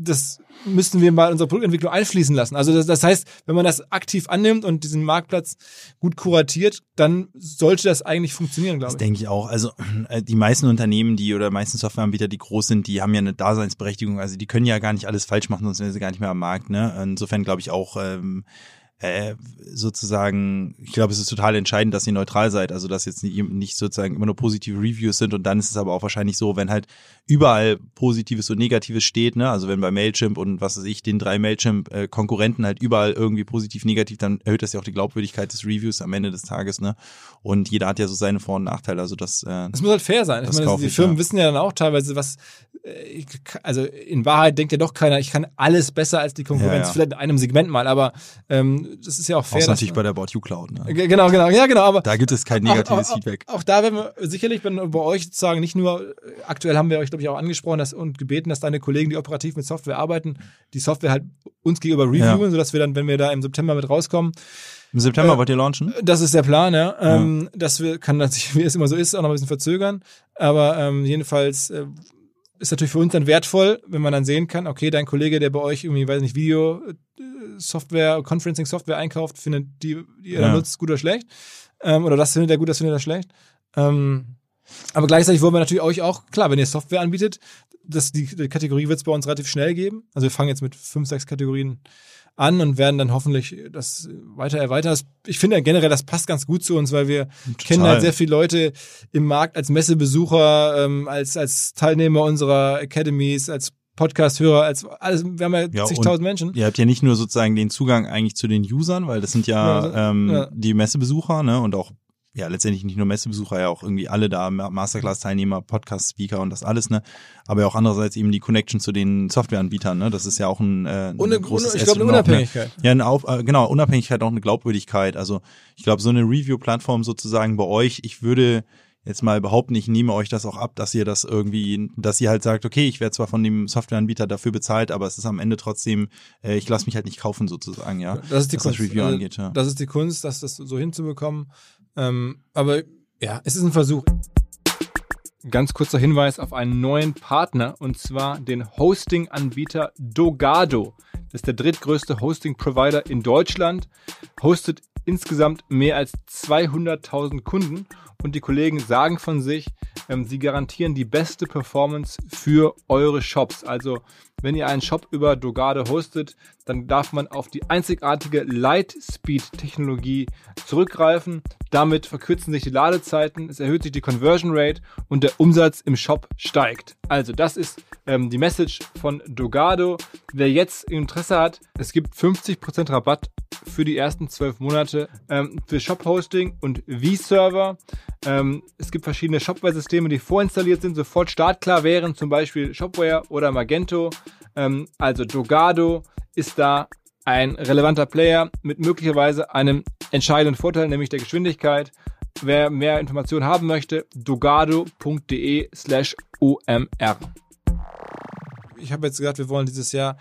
Das müssten wir mal in unsere Produktentwicklung einfließen lassen. Also das, das heißt, wenn man das aktiv annimmt und diesen Marktplatz gut kuratiert, dann sollte das eigentlich funktionieren, glaube Das ich. denke ich auch. Also äh, die meisten Unternehmen, die oder meisten Softwareanbieter, die groß sind, die haben ja eine Daseinsberechtigung. Also die können ja gar nicht alles falsch machen, sonst wären sie gar nicht mehr am Markt. Ne? Insofern glaube ich auch, ähm, äh, sozusagen, ich glaube, es ist total entscheidend, dass ihr neutral seid. Also dass jetzt nicht, nicht sozusagen immer nur positive Reviews sind und dann ist es aber auch wahrscheinlich so, wenn halt überall Positives und Negatives steht, ne? Also wenn bei Mailchimp und was weiß ich, den drei Mailchimp-Konkurrenten halt überall irgendwie positiv, negativ, dann erhöht das ja auch die Glaubwürdigkeit des Reviews am Ende des Tages, ne? Und jeder hat ja so seine Vor- und Nachteile. Also das, äh, Es muss halt fair sein. Ich meine, die ich, Firmen ja. wissen ja dann auch teilweise, was, äh, also in Wahrheit denkt ja doch keiner, ich kann alles besser als die Konkurrenz. Ja, ja. Vielleicht in einem Segment mal, aber ähm, das ist ja auch fair. außer natürlich bei der About You Cloud, ne? Ge- Genau, genau, ja, genau, aber Da gibt es kein negatives auch, Feedback. Auch, auch da werden wir sicherlich bei, bei euch sozusagen nicht nur, äh, aktuell haben wir euch, glaube ich, auch angesprochen dass, und gebeten, dass deine Kollegen, die operativ mit Software arbeiten, die Software halt uns gegenüber reviewen, sodass wir dann, wenn wir da im September mit rauskommen, Im September Äh, wollt ihr launchen? das ist der Plan, ja. Ähm, Das wir, kann natürlich, <laughs> wie es immer so ist, auch noch ein bisschen verzögern. Aber ähm, jedenfalls äh, ist natürlich für uns dann wertvoll, wenn man dann sehen kann, okay, dein Kollege, der bei euch irgendwie, weiß nicht, Video äh, Software, Conferencing Software einkauft, findet die, die er Ja. nutzt, gut oder schlecht. Ähm, oder das findet er gut, das findet er schlecht. Ähm, aber gleichzeitig wollen wir natürlich euch auch, klar, wenn ihr Software anbietet, das, die, die Kategorie wird es bei uns relativ schnell geben. Also wir fangen jetzt mit fünf, sechs Kategorien an und werden dann hoffentlich das weiter erweitern. Ich finde generell, das passt ganz gut zu uns, weil wir Total. kennen halt sehr viele Leute im Markt als Messebesucher, ähm, als, als Teilnehmer unserer Academies, als Podcast-Hörer, als alles, wir haben ja, ja zigtausend Menschen. Ihr habt ja nicht nur sozusagen den Zugang eigentlich zu den Usern, weil das sind ja, ja, ähm, ja. die Messebesucher, ne, und auch ja letztendlich nicht nur Messebesucher, ja auch irgendwie alle da, Masterclass-Teilnehmer, Podcast-Speaker und das alles, ne? Aber ja auch andererseits eben die Connection zu den Softwareanbietern, ne? Das ist ja auch ein, äh, ein eine, großes Ich glaube, eine Unabhängigkeit. Eine, ja, eine Auf, äh, genau, Unabhängigkeit, auch eine Glaubwürdigkeit. Also ich glaube, so eine Review-Plattform sozusagen bei euch, ich würde jetzt mal behaupten, ich nehme euch das auch ab, dass ihr das irgendwie, dass ihr halt sagt, okay, ich werde zwar von dem Softwareanbieter dafür bezahlt, aber es ist am Ende trotzdem, äh, ich lasse mich halt nicht kaufen sozusagen, ja. Das ist die Kunst. Das Review also, angeht, ja. Das ist die Kunst, das, das so hinzubekommen. Ähm, aber ja, es ist ein Versuch. Ganz kurzer Hinweis auf einen neuen Partner und zwar den Hosting-Anbieter Dogado. Das ist der drittgrößte Hosting-Provider in Deutschland, hostet insgesamt mehr als 200.000 Kunden und die Kollegen sagen von sich, ähm, sie garantieren die beste Performance für eure Shops. Also wenn ihr einen Shop über Dogado hostet, dann darf man auf die einzigartige Lightspeed-Technologie zurückgreifen. Damit verkürzen sich die Ladezeiten, es erhöht sich die Conversion Rate und der Umsatz im Shop steigt. Also das ist ähm, die Message von Dogado. Wer jetzt Interesse hat, es gibt 50% Rabatt für die ersten zwölf Monate ähm, für Shop-Hosting und V-Server. Ähm, es gibt verschiedene Shopware-Systeme, die vorinstalliert sind, sofort startklar wären, zum Beispiel Shopware oder Magento. Ähm, also Dogado ist da ein relevanter Player mit möglicherweise einem entscheidenden Vorteil, nämlich der Geschwindigkeit. Wer mehr Informationen haben möchte, dogado.de slash omr. Ich habe jetzt gesagt, wir wollen dieses Jahr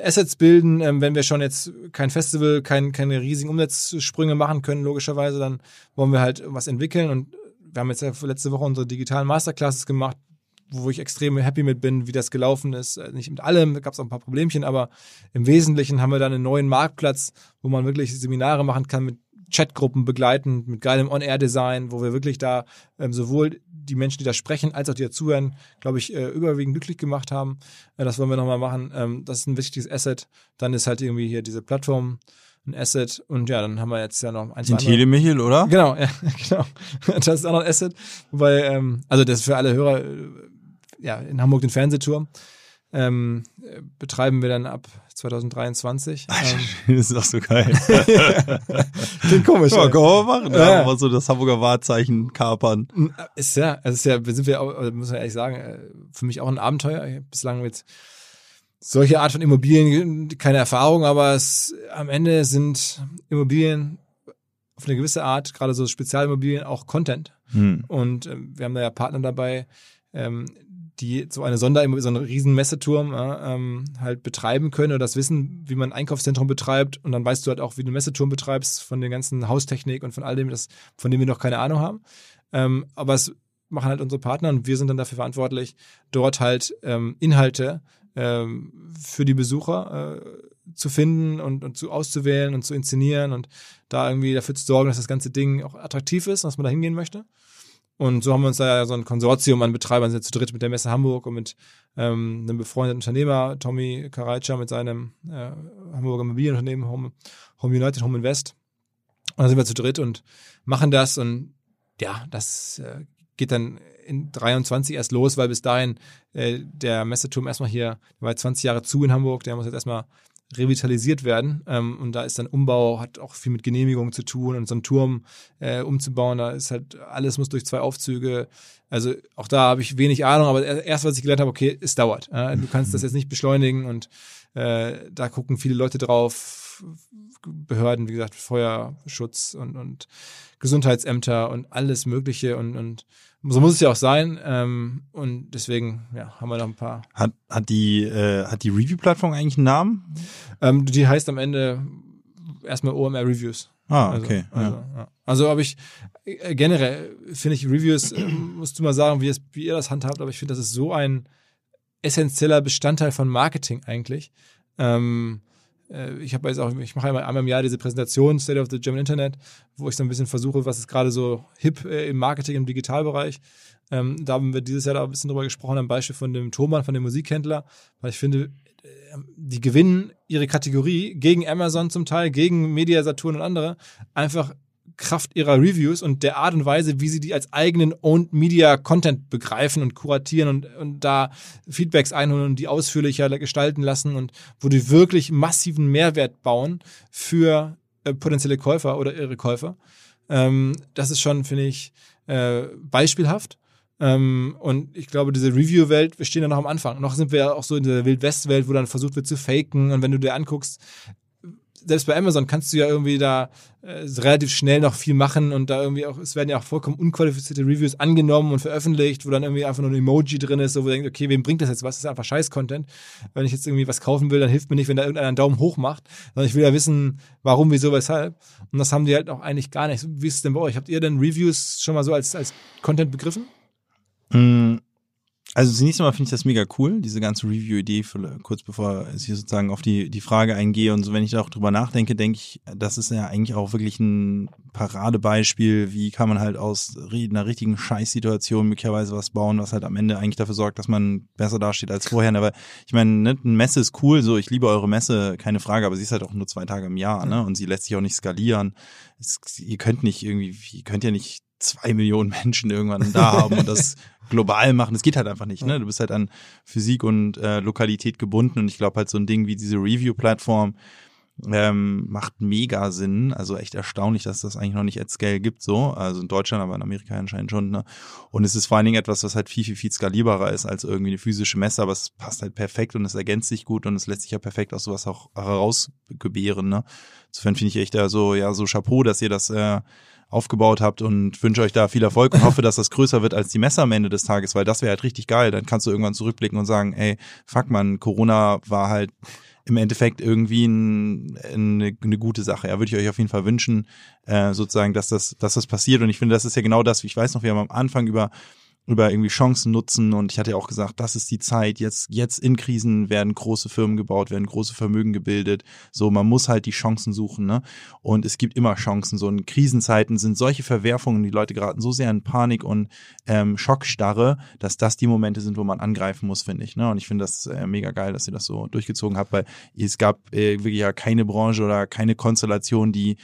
Assets bilden, ähm, wenn wir schon jetzt kein Festival, kein, keine riesigen Umsatzsprünge machen können, logischerweise, dann wollen wir halt was entwickeln und wir haben jetzt letzte Woche unsere digitalen Masterclasses gemacht, wo ich extrem happy mit bin, wie das gelaufen ist. Äh, nicht mit allem, gab es auch ein paar Problemchen, aber im Wesentlichen haben wir dann einen neuen Marktplatz, wo man wirklich Seminare machen kann mit Chatgruppen begleiten, mit geilem On-Air-Design, wo wir wirklich da ähm, sowohl die Menschen, die da sprechen, als auch die da zuhören, glaube ich, äh, überwiegend glücklich gemacht haben. Äh, das wollen wir nochmal machen. Ähm, das ist ein wichtiges Asset. Dann ist halt irgendwie hier diese Plattform ein Asset und ja, dann haben wir jetzt ja noch ein, Den Michel, oder? Genau, <laughs> ja, genau. Das ist auch noch ein Asset. Wobei, ähm, also das ist für alle Hörer, äh, ja, in Hamburg den Fernsehturm ähm, betreiben wir dann ab 2023. Ähm, <laughs> das ist doch so geil. <laughs> Klingt komisch. Ja, können wir machen. Ja. Ja, aber so das Hamburger Wahrzeichen kapern. Ist ja, es ist ja, wir sind wir, auch, muss man ehrlich sagen, äh, für mich auch ein Abenteuer. Ich habe bislang mit solcher Art von Immobilien keine Erfahrung, aber es, am Ende sind Immobilien auf eine gewisse Art, gerade so Spezialimmobilien, auch Content. Hm. Und äh, wir haben da ja Partner dabei, ähm, die so eine Sonder, so einen riesen Messeturm äh, ähm, halt betreiben können oder das wissen, wie man ein Einkaufszentrum betreibt und dann weißt du halt auch, wie du einen Messeturm betreibst von der ganzen Haustechnik und von all dem, das, von dem wir noch keine Ahnung haben. Ähm, aber es machen halt unsere Partner und wir sind dann dafür verantwortlich, dort halt ähm, Inhalte ähm, für die Besucher äh, zu finden und, und zu auszuwählen und zu inszenieren und da irgendwie dafür zu sorgen, dass das ganze Ding auch attraktiv ist, dass man da hingehen möchte. Und so haben wir uns da ja so ein Konsortium an Betreibern, sind zu dritt mit der Messe Hamburg und mit ähm, einem befreundeten Unternehmer, Tommy Karajca, mit seinem äh, Hamburger Immobilienunternehmen Home, Home United, Home Invest. Und da sind wir zu dritt und machen das und ja, das äh, geht dann in 23 erst los, weil bis dahin äh, der Messeturm erstmal hier, der war 20 Jahre zu in Hamburg, der muss jetzt erstmal revitalisiert werden. Ähm, und da ist dann Umbau, hat auch viel mit Genehmigungen zu tun und so einen Turm äh, umzubauen, da ist halt, alles muss durch zwei Aufzüge. Also auch da habe ich wenig Ahnung, aber erst, was ich gelernt habe, okay, es dauert. Äh, du kannst das jetzt nicht beschleunigen und äh, da gucken viele Leute drauf. Behörden, wie gesagt, Feuerschutz und, und Gesundheitsämter und alles Mögliche und, und so muss es ja auch sein. Ähm, und deswegen ja, haben wir noch ein paar. Hat, hat die, äh, hat die Review-Plattform eigentlich einen Namen? Ähm, die heißt am Ende erstmal OMR Reviews. Ah, also, okay. Also, ja. ja. also habe ich äh, generell finde ich Reviews, äh, musst du mal sagen, wie, es, wie ihr das handhabt, aber ich finde, das ist so ein essentieller Bestandteil von Marketing eigentlich. Ähm, äh, ich habe jetzt auch, ich mache einmal, einmal im Jahr diese Präsentation State of the German Internet, wo ich so ein bisschen versuche, was ist gerade so hip äh, im Marketing, im Digitalbereich. Ähm, da haben wir dieses Jahr da ein bisschen drüber gesprochen, am Beispiel von dem Thomann, von dem Musikhändler, weil ich finde, äh, die gewinnen ihre Kategorie gegen Amazon zum Teil, gegen Media Saturn und andere, einfach Kraft ihrer Reviews und der Art und Weise, wie sie die als eigenen Owned Media Content begreifen und kuratieren und, und da Feedbacks einholen und die ausführlicher gestalten lassen und wo die wirklich massiven Mehrwert bauen für äh, potenzielle Käufer oder ihre Käufer. Ähm, das ist schon, finde ich, äh, beispielhaft. Ähm, und ich glaube, diese Review-Welt, wir stehen ja noch am Anfang. Noch sind wir ja auch so in der Wild-West-Welt, wo dann versucht wird zu faken. Und wenn du dir anguckst, selbst bei Amazon kannst du ja irgendwie da äh, relativ schnell noch viel machen und da irgendwie auch, es werden ja auch vollkommen unqualifizierte Reviews angenommen und veröffentlicht, wo dann irgendwie einfach nur ein Emoji drin ist, so wo du denkst, okay, wem bringt das jetzt was? Das ist einfach Scheiß-Content. Wenn ich jetzt irgendwie was kaufen will, dann hilft mir nicht, wenn da irgendeiner einen Daumen hoch macht, sondern ich will ja wissen, warum, wieso, weshalb. Und das haben die halt auch eigentlich gar nicht. Wie ist es denn bei euch? Habt ihr denn Reviews schon mal so als, als Content begriffen? Mm, also zunächst einmal finde ich das mega cool, diese ganze Review-Idee, kurz bevor ich sozusagen auf die, die Frage eingehe und so, wenn ich da auch drüber nachdenke, denke ich, das ist ja eigentlich auch wirklich ein Paradebeispiel, wie kann man halt aus einer richtigen Scheißsituation möglicherweise was bauen, was halt am Ende eigentlich dafür sorgt, dass man besser dasteht als vorher. Aber ich meine, ne, eine Messe ist cool, so ich liebe eure Messe, keine Frage, aber sie ist halt auch nur zwei Tage im Jahr, ne? Und sie lässt sich auch nicht skalieren. Es, ihr könnt nicht irgendwie, ihr könnt ja nicht zwei Millionen <laughs> Menschen irgendwann da haben und das <laughs> global machen. Das geht halt einfach nicht. Ne? Du bist halt an Physik und äh, Lokalität gebunden und ich glaube halt so ein Ding wie diese Review-Plattform ähm, macht mega Sinn. Also echt erstaunlich, dass das eigentlich noch nicht at scale gibt so. Also in Deutschland, aber in Amerika anscheinend schon. Ne? Und es ist vor allen Dingen etwas, was halt viel, viel, viel skalierbarer ist als irgendwie eine physische Messe, aber es passt halt perfekt und es ergänzt sich gut und es lässt sich ja perfekt aus sowas auch herausgebären. Ne? Insofern finde ich echt da so, ja, so Chapeau, dass ihr das äh, aufgebaut habt und wünsche euch da viel Erfolg und hoffe, dass das größer wird als die Messe am Ende des Tages, weil das wäre halt richtig geil. Dann kannst du irgendwann zurückblicken und sagen, ey, fuck man, Corona war halt im Endeffekt irgendwie ein, eine, eine gute Sache. Ja, würde ich euch auf jeden Fall wünschen, äh, sozusagen, dass das, dass das passiert. Und ich finde, das ist ja genau das, ich weiß noch, wir haben am Anfang über über irgendwie Chancen nutzen. Und ich hatte ja auch gesagt, das ist die Zeit, jetzt, jetzt in Krisen werden große Firmen gebaut, werden große Vermögen gebildet, so, man muss halt die Chancen suchen, ne, und es gibt immer Chancen, so in Krisenzeiten sind solche Verwerfungen, die Leute geraten so sehr in Panik und ähm, Schockstarre, dass das die Momente sind, wo man angreifen muss, finde ich, ne, und ich finde das äh, mega geil, dass ihr das so durchgezogen habt, weil es gab äh, wirklich ja keine Branche oder keine Konstellation, die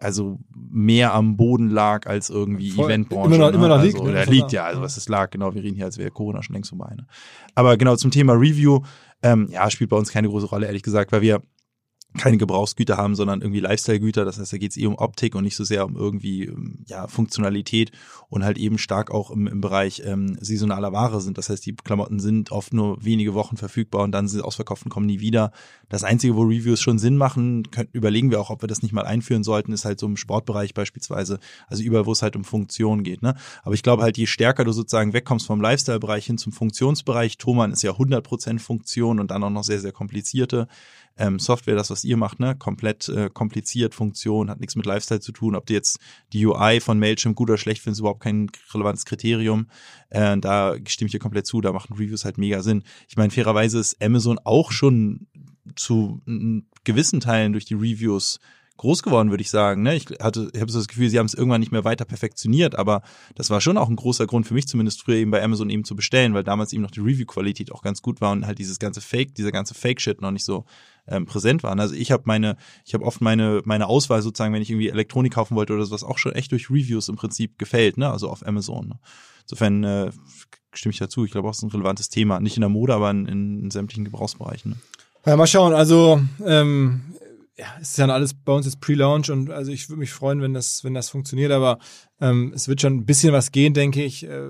also mehr am Boden lag als irgendwie Voll, Eventbranche. Immer noch, ne? immer noch liegt. Also, oder liegt ja, also was es lag, genau, wir reden hier, als wäre Corona schon längst vorbei. Ne? Aber genau zum Thema Review, ähm, ja, spielt bei uns keine große Rolle, ehrlich gesagt, weil wir keine Gebrauchsgüter haben, sondern irgendwie Lifestyle-Güter. Das heißt, da geht es eh um Optik und nicht so sehr um irgendwie ähm, ja, Funktionalität und halt eben stark auch im, im Bereich ähm, saisonaler Ware sind. Das heißt, die Klamotten sind oft nur wenige Wochen verfügbar und dann sind sie ausverkauft und kommen nie wieder. Das Einzige, wo Reviews schon Sinn machen, können, überlegen wir auch, ob wir das nicht mal einführen sollten, ist halt so im Sportbereich beispielsweise, also überall, wo es halt um Funktion geht. Ne? Aber ich glaube halt, je stärker du sozusagen wegkommst vom Lifestyle-Bereich hin zum Funktionsbereich, Thomann ist ja 100% Funktion und dann auch noch sehr, sehr komplizierte ähm, Software, das, was ihr macht, ne, komplett äh, kompliziert, Funktion, hat nichts mit Lifestyle zu tun. Ob du jetzt die UI von Mailchimp gut oder schlecht findest, überhaupt kein relevantes Kriterium. Äh, da stimme ich dir komplett zu, da machen Reviews halt mega Sinn. Ich meine, fairerweise ist Amazon auch schon zu gewissen Teilen durch die Reviews groß geworden, würde ich sagen. Ne? Ich hatte, ich habe so das Gefühl, sie haben es irgendwann nicht mehr weiter perfektioniert, aber das war schon auch ein großer Grund für mich zumindest früher eben bei Amazon eben zu bestellen, weil damals eben noch die Review-Qualität auch ganz gut war und halt dieses ganze Fake, dieser ganze Fake-Shit noch nicht so ähm, präsent waren. Also ich habe meine, ich habe oft meine meine Auswahl sozusagen, wenn ich irgendwie Elektronik kaufen wollte oder sowas, auch schon echt durch Reviews im Prinzip gefällt, ne? Also auf Amazon. Ne? Insofern äh, stimme ich dazu. Ich glaube auch, es ist ein relevantes Thema, nicht in der Mode, aber in, in, in sämtlichen Gebrauchsbereichen. Ne? Ja, mal schauen. Also ähm, ja, es ist ja alles bei uns jetzt Pre-Launch und also ich würde mich freuen, wenn das, wenn das funktioniert, aber ähm, es wird schon ein bisschen was gehen, denke ich. Äh,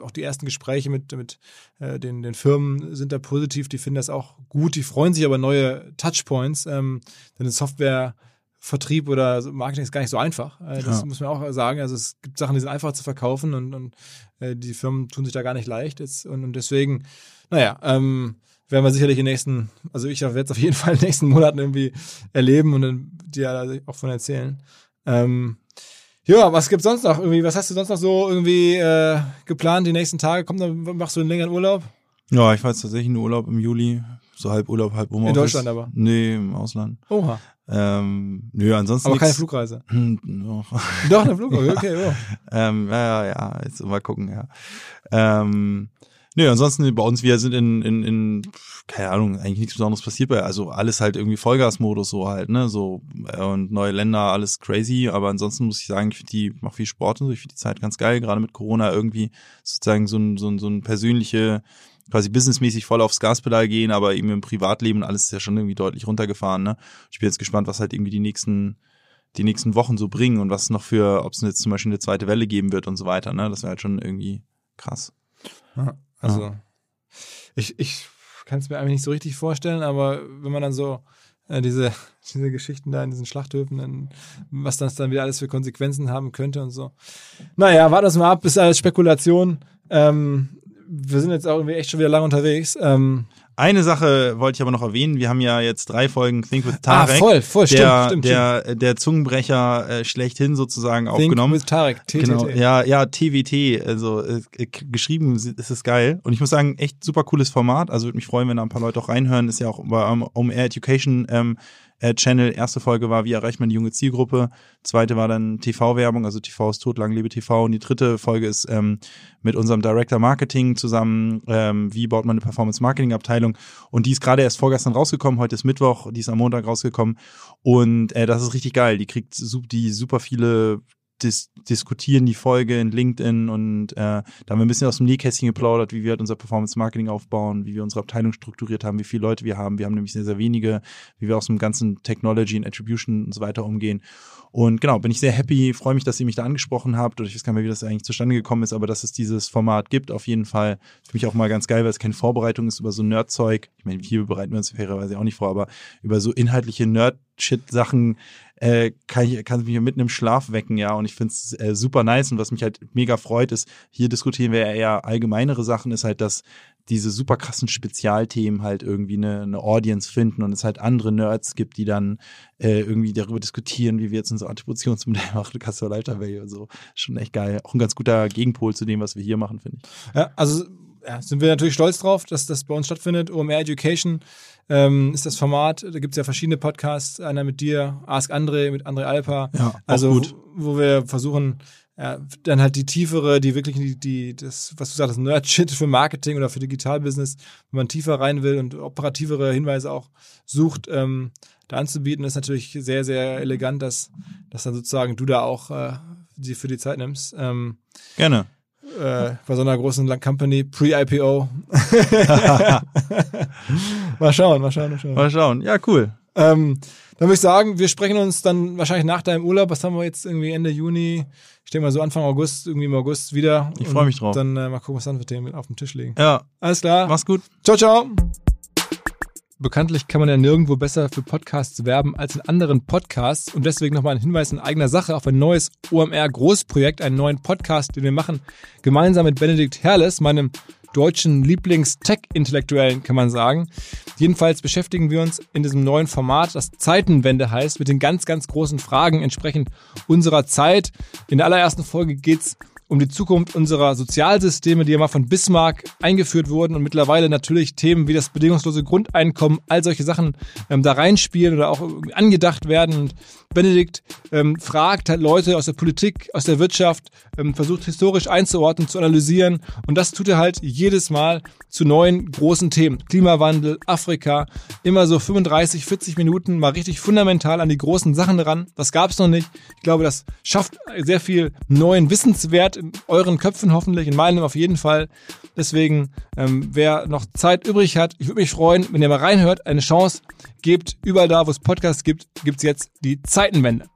auch die ersten Gespräche mit, mit äh, den, den Firmen sind da positiv, die finden das auch gut, die freuen sich aber neue Touchpoints, ähm, denn Software Vertrieb oder Marketing ist gar nicht so einfach. Äh, das ja. muss man auch sagen. Also es gibt Sachen, die sind einfach zu verkaufen und, und äh, die Firmen tun sich da gar nicht leicht. Jetzt, und, und deswegen, naja, ähm, werden wir sicherlich in den nächsten, also ich werde es auf jeden <laughs> Fall in den nächsten Monaten irgendwie erleben und dann dir auch von erzählen. Ähm, ja, was gibt's sonst noch? Irgendwie, was hast du sonst noch so irgendwie äh, geplant die nächsten Tage? Komm, dann machst du einen längeren Urlaub? Ja, ich war jetzt tatsächlich in Urlaub im Juli. so halb Urlaub, halb Homeoffice. In Deutschland aber? Nee, im Ausland. Oha. Ähm, nö, ansonsten Aber keine nix. Flugreise. <laughs> Hm, noch. Doch, eine Flugreise, okay, ja. <laughs> ähm, ja, ja, ja, jetzt mal gucken, ja. Ähm, nö, ansonsten bei uns, wir sind in, in, in, keine Ahnung, eigentlich nichts Besonderes passiert bei, also alles halt irgendwie Vollgasmodus so halt, ne, so, äh, und neue Länder, alles crazy, aber ansonsten muss ich sagen, ich finde die, mach viel Sport und so, ich finde die Zeit ganz geil, gerade mit Corona irgendwie sozusagen so ein, so ein, so ein persönliche, quasi businessmäßig voll aufs Gaspedal gehen, aber eben im Privatleben alles ist ja schon irgendwie deutlich runtergefahren, ne. Ich bin jetzt gespannt, was halt irgendwie die nächsten, die nächsten Wochen so bringen und was noch für, ob es jetzt zum Beispiel eine zweite Welle geben wird und so weiter, ne? Das wäre halt schon irgendwie krass. Ja, also ich, ich kann es mir eigentlich nicht so richtig vorstellen, aber wenn man dann so äh, diese, <laughs> diese Geschichten da in diesen Schlachthöfen, dann, was das dann wieder alles für Konsequenzen haben könnte und so. Naja, warten wir es mal ab, ist alles Spekulation. Ähm, wir sind jetzt auch irgendwie echt schon wieder lange unterwegs. Ähm, Eine Sache wollte ich aber noch erwähnen. Wir haben ja jetzt drei Folgen Think with Tarek. ah, voll, voll, stimmt, der, stimmt, der, der Zungenbrecher äh, schlechthin sozusagen Think aufgenommen. with Tarek, TTT. Genau, ja, ja, TWT, also äh, k- geschrieben ist es geil. Und ich muss sagen, echt super cooles Format. Also würde mich freuen, wenn da ein paar Leute auch reinhören. Ist ja auch bei um, um Air Education ähm, äh, Channel. Erste Folge war, wie erreicht man die junge Zielgruppe. Zweite war dann TV-Werbung, also TV ist tot, lang lebe TV. Und die dritte Folge ist ähm, mit unserem Director Marketing zusammen, ähm, wie baut man eine Performance-Marketing-Abteilung. Und die ist gerade erst vorgestern rausgekommen, heute ist Mittwoch, die ist am Montag rausgekommen. Und äh, das ist richtig geil. Die kriegt die super viele dis diskutieren die Folge in LinkedIn und äh, da haben wir ein bisschen aus dem Nähkästchen geplaudert, wie wir halt unser Performance-Marketing aufbauen, wie wir unsere Abteilung strukturiert haben, wie viele Leute wir haben. Wir haben nämlich sehr, sehr wenige, wie wir aus dem ganzen Technology und Attribution und so weiter umgehen. Und genau, bin ich sehr happy, freue mich, dass ihr mich da angesprochen habt oder ich weiß gar nicht mehr, wie das eigentlich zustande gekommen ist, aber dass es dieses Format gibt, auf jeden Fall. Für mich auch mal ganz geil, weil es keine Vorbereitung ist über so Nerdzeug. Ich meine, hier bereiten wir uns fairerweise auch nicht vor, aber über so inhaltliche Nerd-Shit-Sachen äh, kann ich kann mich mitten im Schlaf wecken, ja. Und ich finde es äh, super nice. Und was mich halt mega freut, ist, hier diskutieren wir ja eher allgemeinere Sachen, ist halt, dass diese super krassen Spezialthemen halt irgendwie eine, eine Audience finden und es halt andere Nerds gibt, die dann äh, irgendwie darüber diskutieren, wie wir jetzt unser Attributionsmodell <laughs> machen, Customer Lifetime Value und so. Schon echt geil. Auch ein ganz guter Gegenpol zu dem, was wir hier machen, finde ich. Ja, also ja, sind wir natürlich stolz drauf, dass das bei uns stattfindet. OMR Education ähm, ist das Format. Da gibt es ja verschiedene Podcasts. Einer mit dir, Ask André, mit André Alpa. Ja, also gut. Wo, wo wir versuchen, ja, dann halt die tiefere, die wirklich die, die das, was du sagst, Nerd-Shit für Marketing oder für Digitalbusiness, wenn man tiefer rein will und operativere Hinweise auch sucht, ähm, da anzubieten, ist natürlich sehr, sehr elegant, dass, dass dann sozusagen du da auch äh, die für die Zeit nimmst. Ähm, Gerne. Äh, bei so einer großen Company, Pre-IPO. <laughs> mal schauen, mal schauen, mal schauen. Mal schauen. Ja, cool. Ähm, dann würde ich sagen, wir sprechen uns dann wahrscheinlich nach deinem Urlaub. Was haben wir jetzt irgendwie Ende Juni? Ich denke mal so Anfang August, irgendwie im August wieder. Ich freu mich drauf. Dann äh, mal gucken, was dann für Themen auf dem Tisch liegen. Ja, Alles klar. mach's gut. Ciao, ciao. Bekanntlich kann man ja nirgendwo besser für Podcasts werben als in anderen Podcasts und deswegen nochmal ein Hinweis in eigener Sache auf ein neues OMR-Großprojekt, einen neuen Podcast, den wir machen, gemeinsam mit Benedikt Herles, meinem deutschen Lieblings-Tech-Intellektuellen, kann man sagen. Jedenfalls beschäftigen wir uns in diesem neuen Format, das Zeitenwende heißt, mit den ganz, ganz großen Fragen entsprechend unserer Zeit. In der allerersten Folge geht's um die Zukunft unserer Sozialsysteme, die ja mal von Bismarck eingeführt wurden und mittlerweile natürlich Themen wie das bedingungslose Grundeinkommen, all solche Sachen ähm, da reinspielen oder auch angedacht werden. Und Benedikt ähm, fragt halt Leute aus der Politik, aus der Wirtschaft, ähm, versucht historisch einzuordnen, zu analysieren und das tut er halt jedes Mal zu neuen großen Themen. Klimawandel, Afrika, immer so 35, 40 Minuten mal richtig fundamental an die großen Sachen ran. Das gab es noch nicht. Ich glaube, das schafft sehr viel neuen Wissenswert in euren Köpfen hoffentlich, in meinem auf jeden Fall. Deswegen, ähm, wer noch Zeit übrig hat, ich würde mich freuen, wenn ihr mal reinhört, eine Chance gebt. Überall da, wo es Podcasts gibt, gibt's jetzt die Zeitenwende.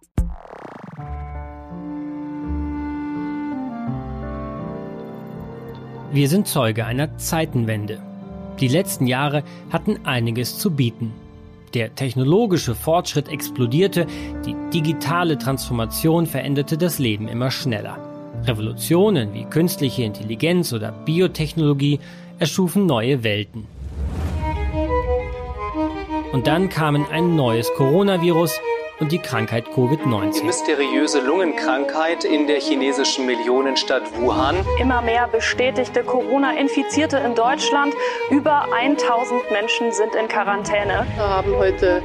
Wir sind Zeuge einer Zeitenwende. Die letzten Jahre hatten einiges zu bieten. Der technologische Fortschritt explodierte, die digitale Transformation veränderte das Leben immer schneller. Revolutionen wie künstliche Intelligenz oder Biotechnologie erschufen neue Welten. Und dann kamen ein neues Coronavirus und die Krankheit Covid-19. Die mysteriöse Lungenkrankheit in der chinesischen Millionenstadt Wuhan. Immer mehr bestätigte Corona-Infizierte in Deutschland. Über 1000 Menschen sind in Quarantäne. Wir haben heute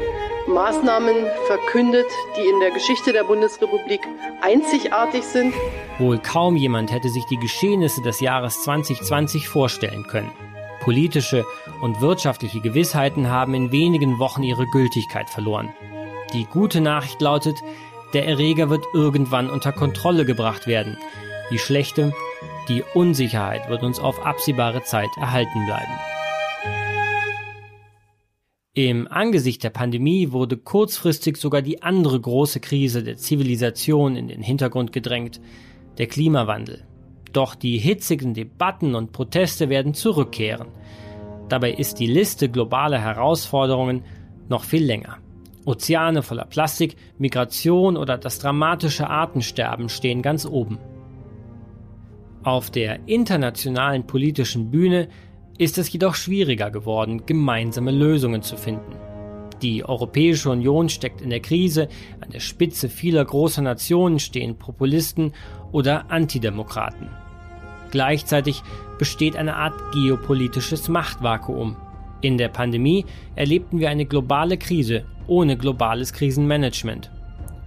Maßnahmen verkündet, die in der Geschichte der Bundesrepublik einzigartig sind. Wohl kaum jemand hätte sich die Geschehnisse des Jahres 2020 vorstellen können. Politische und wirtschaftliche Gewissheiten haben in wenigen Wochen ihre Gültigkeit verloren. Die gute Nachricht lautet, der Erreger wird irgendwann unter Kontrolle gebracht werden. Die schlechte, die Unsicherheit wird uns auf absehbare Zeit erhalten bleiben. Im Angesicht der Pandemie wurde kurzfristig sogar die andere große Krise der Zivilisation in den Hintergrund gedrängt, der Klimawandel. Doch die hitzigen Debatten und Proteste werden zurückkehren. Dabei ist die Liste globaler Herausforderungen noch viel länger. Ozeane voller Plastik, Migration oder das dramatische Artensterben stehen ganz oben. Auf der internationalen politischen Bühne ist es jedoch schwieriger geworden, gemeinsame Lösungen zu finden. Die Europäische Union steckt in der Krise, an der Spitze vieler großer Nationen stehen Populisten oder Antidemokraten. Gleichzeitig besteht eine Art geopolitisches Machtvakuum. In der Pandemie erlebten wir eine globale Krise ohne globales Krisenmanagement.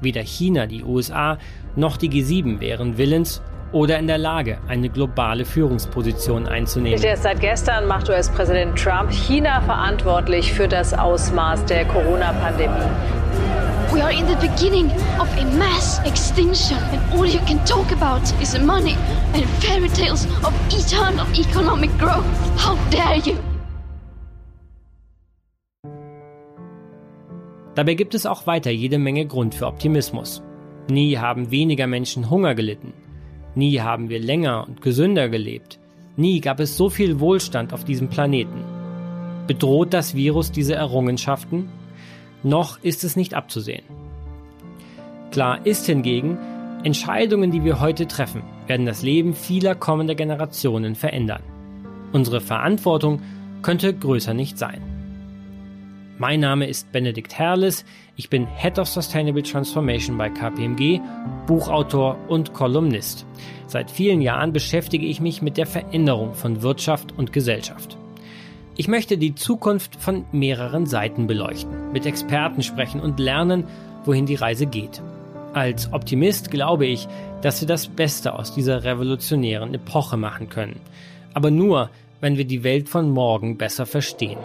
Weder China, die USA noch die G7 wären willens oder in der Lage, eine globale Führungsposition einzunehmen. Erst seit gestern macht US-Präsident Trump China verantwortlich für das Ausmaß der Corona-Pandemie. We are in the beginning of a mass extinction, and all you can talk about is money and fairy tales of eternal economic growth. How dare you! Dabei gibt es auch weiter jede Menge Grund für Optimismus. Nie haben weniger Menschen Hunger gelitten. Nie haben wir länger und gesünder gelebt. Nie gab es so viel Wohlstand auf diesem Planeten. Bedroht das Virus diese Errungenschaften? Noch ist es nicht abzusehen. Klar ist hingegen, Entscheidungen, die wir heute treffen, werden das Leben vieler kommender Generationen verändern. Unsere Verantwortung könnte größer nicht sein. Mein Name ist Benedikt Herrles, ich bin Head of Sustainable Transformation bei KPMG, Buchautor und Kolumnist. Seit vielen Jahren beschäftige ich mich mit der Veränderung von Wirtschaft und Gesellschaft. Ich möchte die Zukunft von mehreren Seiten beleuchten, mit Experten sprechen und lernen, wohin die Reise geht. Als Optimist glaube ich, dass wir das Beste aus dieser revolutionären Epoche machen können. Aber nur, wenn wir die Welt von morgen besser verstehen.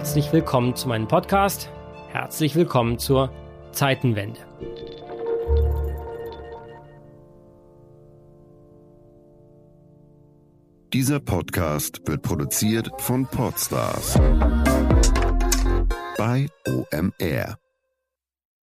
Herzlich willkommen zu meinem Podcast. Herzlich willkommen zur Zeitenwende. Dieser Podcast wird produziert von Podstars bei OMR.